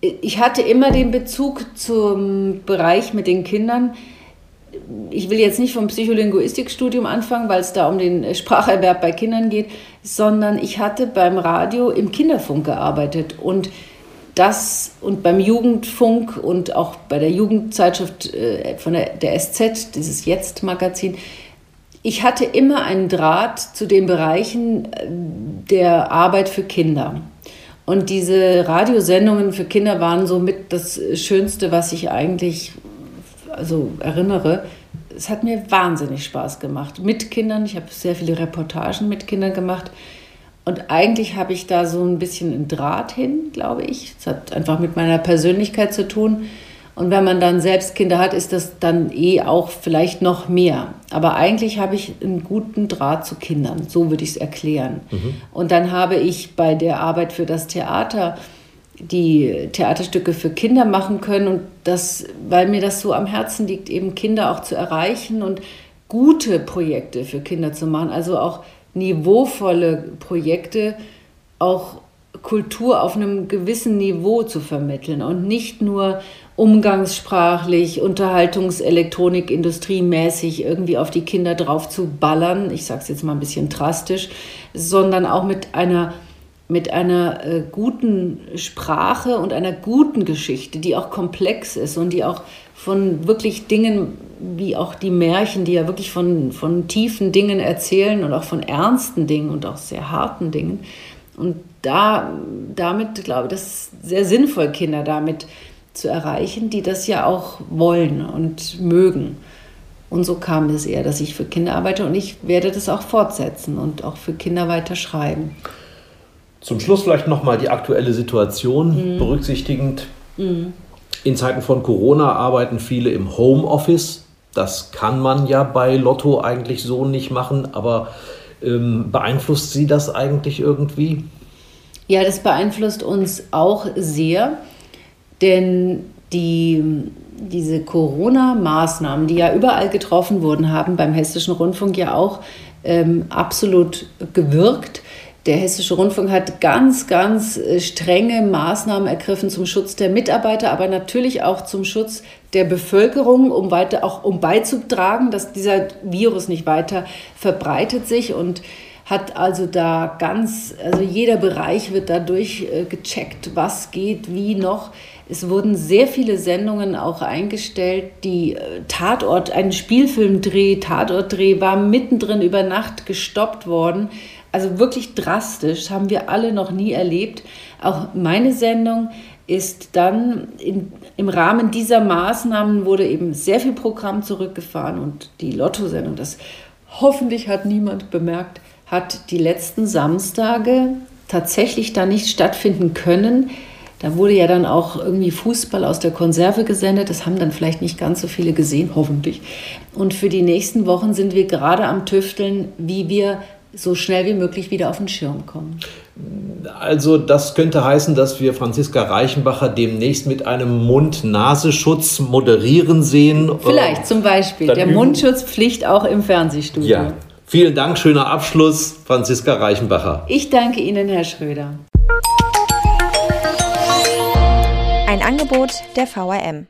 Ich hatte immer den Bezug zum Bereich mit den Kindern. Ich will jetzt nicht vom Psycholinguistikstudium anfangen, weil es da um den Spracherwerb bei Kindern geht, sondern ich hatte beim Radio im Kinderfunk gearbeitet und das und beim Jugendfunk und auch bei der Jugendzeitschrift äh, von der, der SZ, dieses Jetzt-Magazin, ich hatte immer einen Draht zu den Bereichen äh, der Arbeit für Kinder. Und diese Radiosendungen für Kinder waren somit das Schönste, was ich eigentlich also erinnere. Es hat mir wahnsinnig Spaß gemacht mit Kindern. Ich habe sehr viele Reportagen mit Kindern gemacht. Und eigentlich habe ich da so ein bisschen einen Draht hin, glaube ich. Es hat einfach mit meiner Persönlichkeit zu tun. Und wenn man dann selbst Kinder hat, ist das dann eh auch vielleicht noch mehr. Aber eigentlich habe ich einen guten Draht zu Kindern, so würde ich es erklären. Mhm. Und dann habe ich bei der Arbeit für das Theater die Theaterstücke für Kinder machen können. Und das, weil mir das so am Herzen liegt, eben Kinder auch zu erreichen und gute Projekte für Kinder zu machen, also auch niveauvolle Projekte, auch Kultur auf einem gewissen Niveau zu vermitteln und nicht nur umgangssprachlich, Unterhaltungselektronik, industriemäßig irgendwie auf die Kinder drauf zu ballern, ich sage es jetzt mal ein bisschen drastisch, sondern auch mit einer, mit einer äh, guten Sprache und einer guten Geschichte, die auch komplex ist und die auch von wirklich Dingen, wie auch die Märchen, die ja wirklich von, von tiefen Dingen erzählen und auch von ernsten Dingen und auch sehr harten Dingen. Und da, damit glaube ich, das ist sehr sinnvoll, Kinder damit zu erreichen, die das ja auch wollen und mögen. Und so kam es eher, dass ich für Kinder arbeite und ich werde das auch fortsetzen und auch für Kinder weiter schreiben. Zum Schluss vielleicht nochmal die aktuelle Situation mhm. berücksichtigend. Mhm. In Zeiten von Corona arbeiten viele im Homeoffice. Das kann man ja bei Lotto eigentlich so nicht machen, aber ähm, beeinflusst Sie das eigentlich irgendwie? Ja, das beeinflusst uns auch sehr, denn die, diese Corona-Maßnahmen, die ja überall getroffen wurden, haben beim Hessischen Rundfunk ja auch ähm, absolut gewirkt. Der Hessische Rundfunk hat ganz, ganz äh, strenge Maßnahmen ergriffen zum Schutz der Mitarbeiter, aber natürlich auch zum Schutz der Bevölkerung, um weiter auch um beizutragen, dass dieser Virus nicht weiter verbreitet sich und hat also da ganz, also jeder Bereich wird dadurch äh, gecheckt, was geht, wie noch. Es wurden sehr viele Sendungen auch eingestellt. Die äh, Tatort, ein Spielfilmdreh, Tatortdreh war mittendrin über Nacht gestoppt worden. Also wirklich drastisch, haben wir alle noch nie erlebt. Auch meine Sendung ist dann in, im Rahmen dieser Maßnahmen wurde eben sehr viel Programm zurückgefahren und die Lotto-Sendung, das hoffentlich hat niemand bemerkt, hat die letzten Samstage tatsächlich da nicht stattfinden können. Da wurde ja dann auch irgendwie Fußball aus der Konserve gesendet. Das haben dann vielleicht nicht ganz so viele gesehen, hoffentlich. Und für die nächsten Wochen sind wir gerade am Tüfteln, wie wir so schnell wie möglich wieder auf den Schirm kommen. Also das könnte heißen, dass wir Franziska Reichenbacher demnächst mit einem Mund-Nasenschutz moderieren sehen. Vielleicht zum Beispiel. Dann Der Mundschutzpflicht auch im Fernsehstudio. Ja. Vielen Dank, schöner Abschluss, Franziska Reichenbacher. Ich danke Ihnen, Herr Schröder. Ein Angebot der VRM.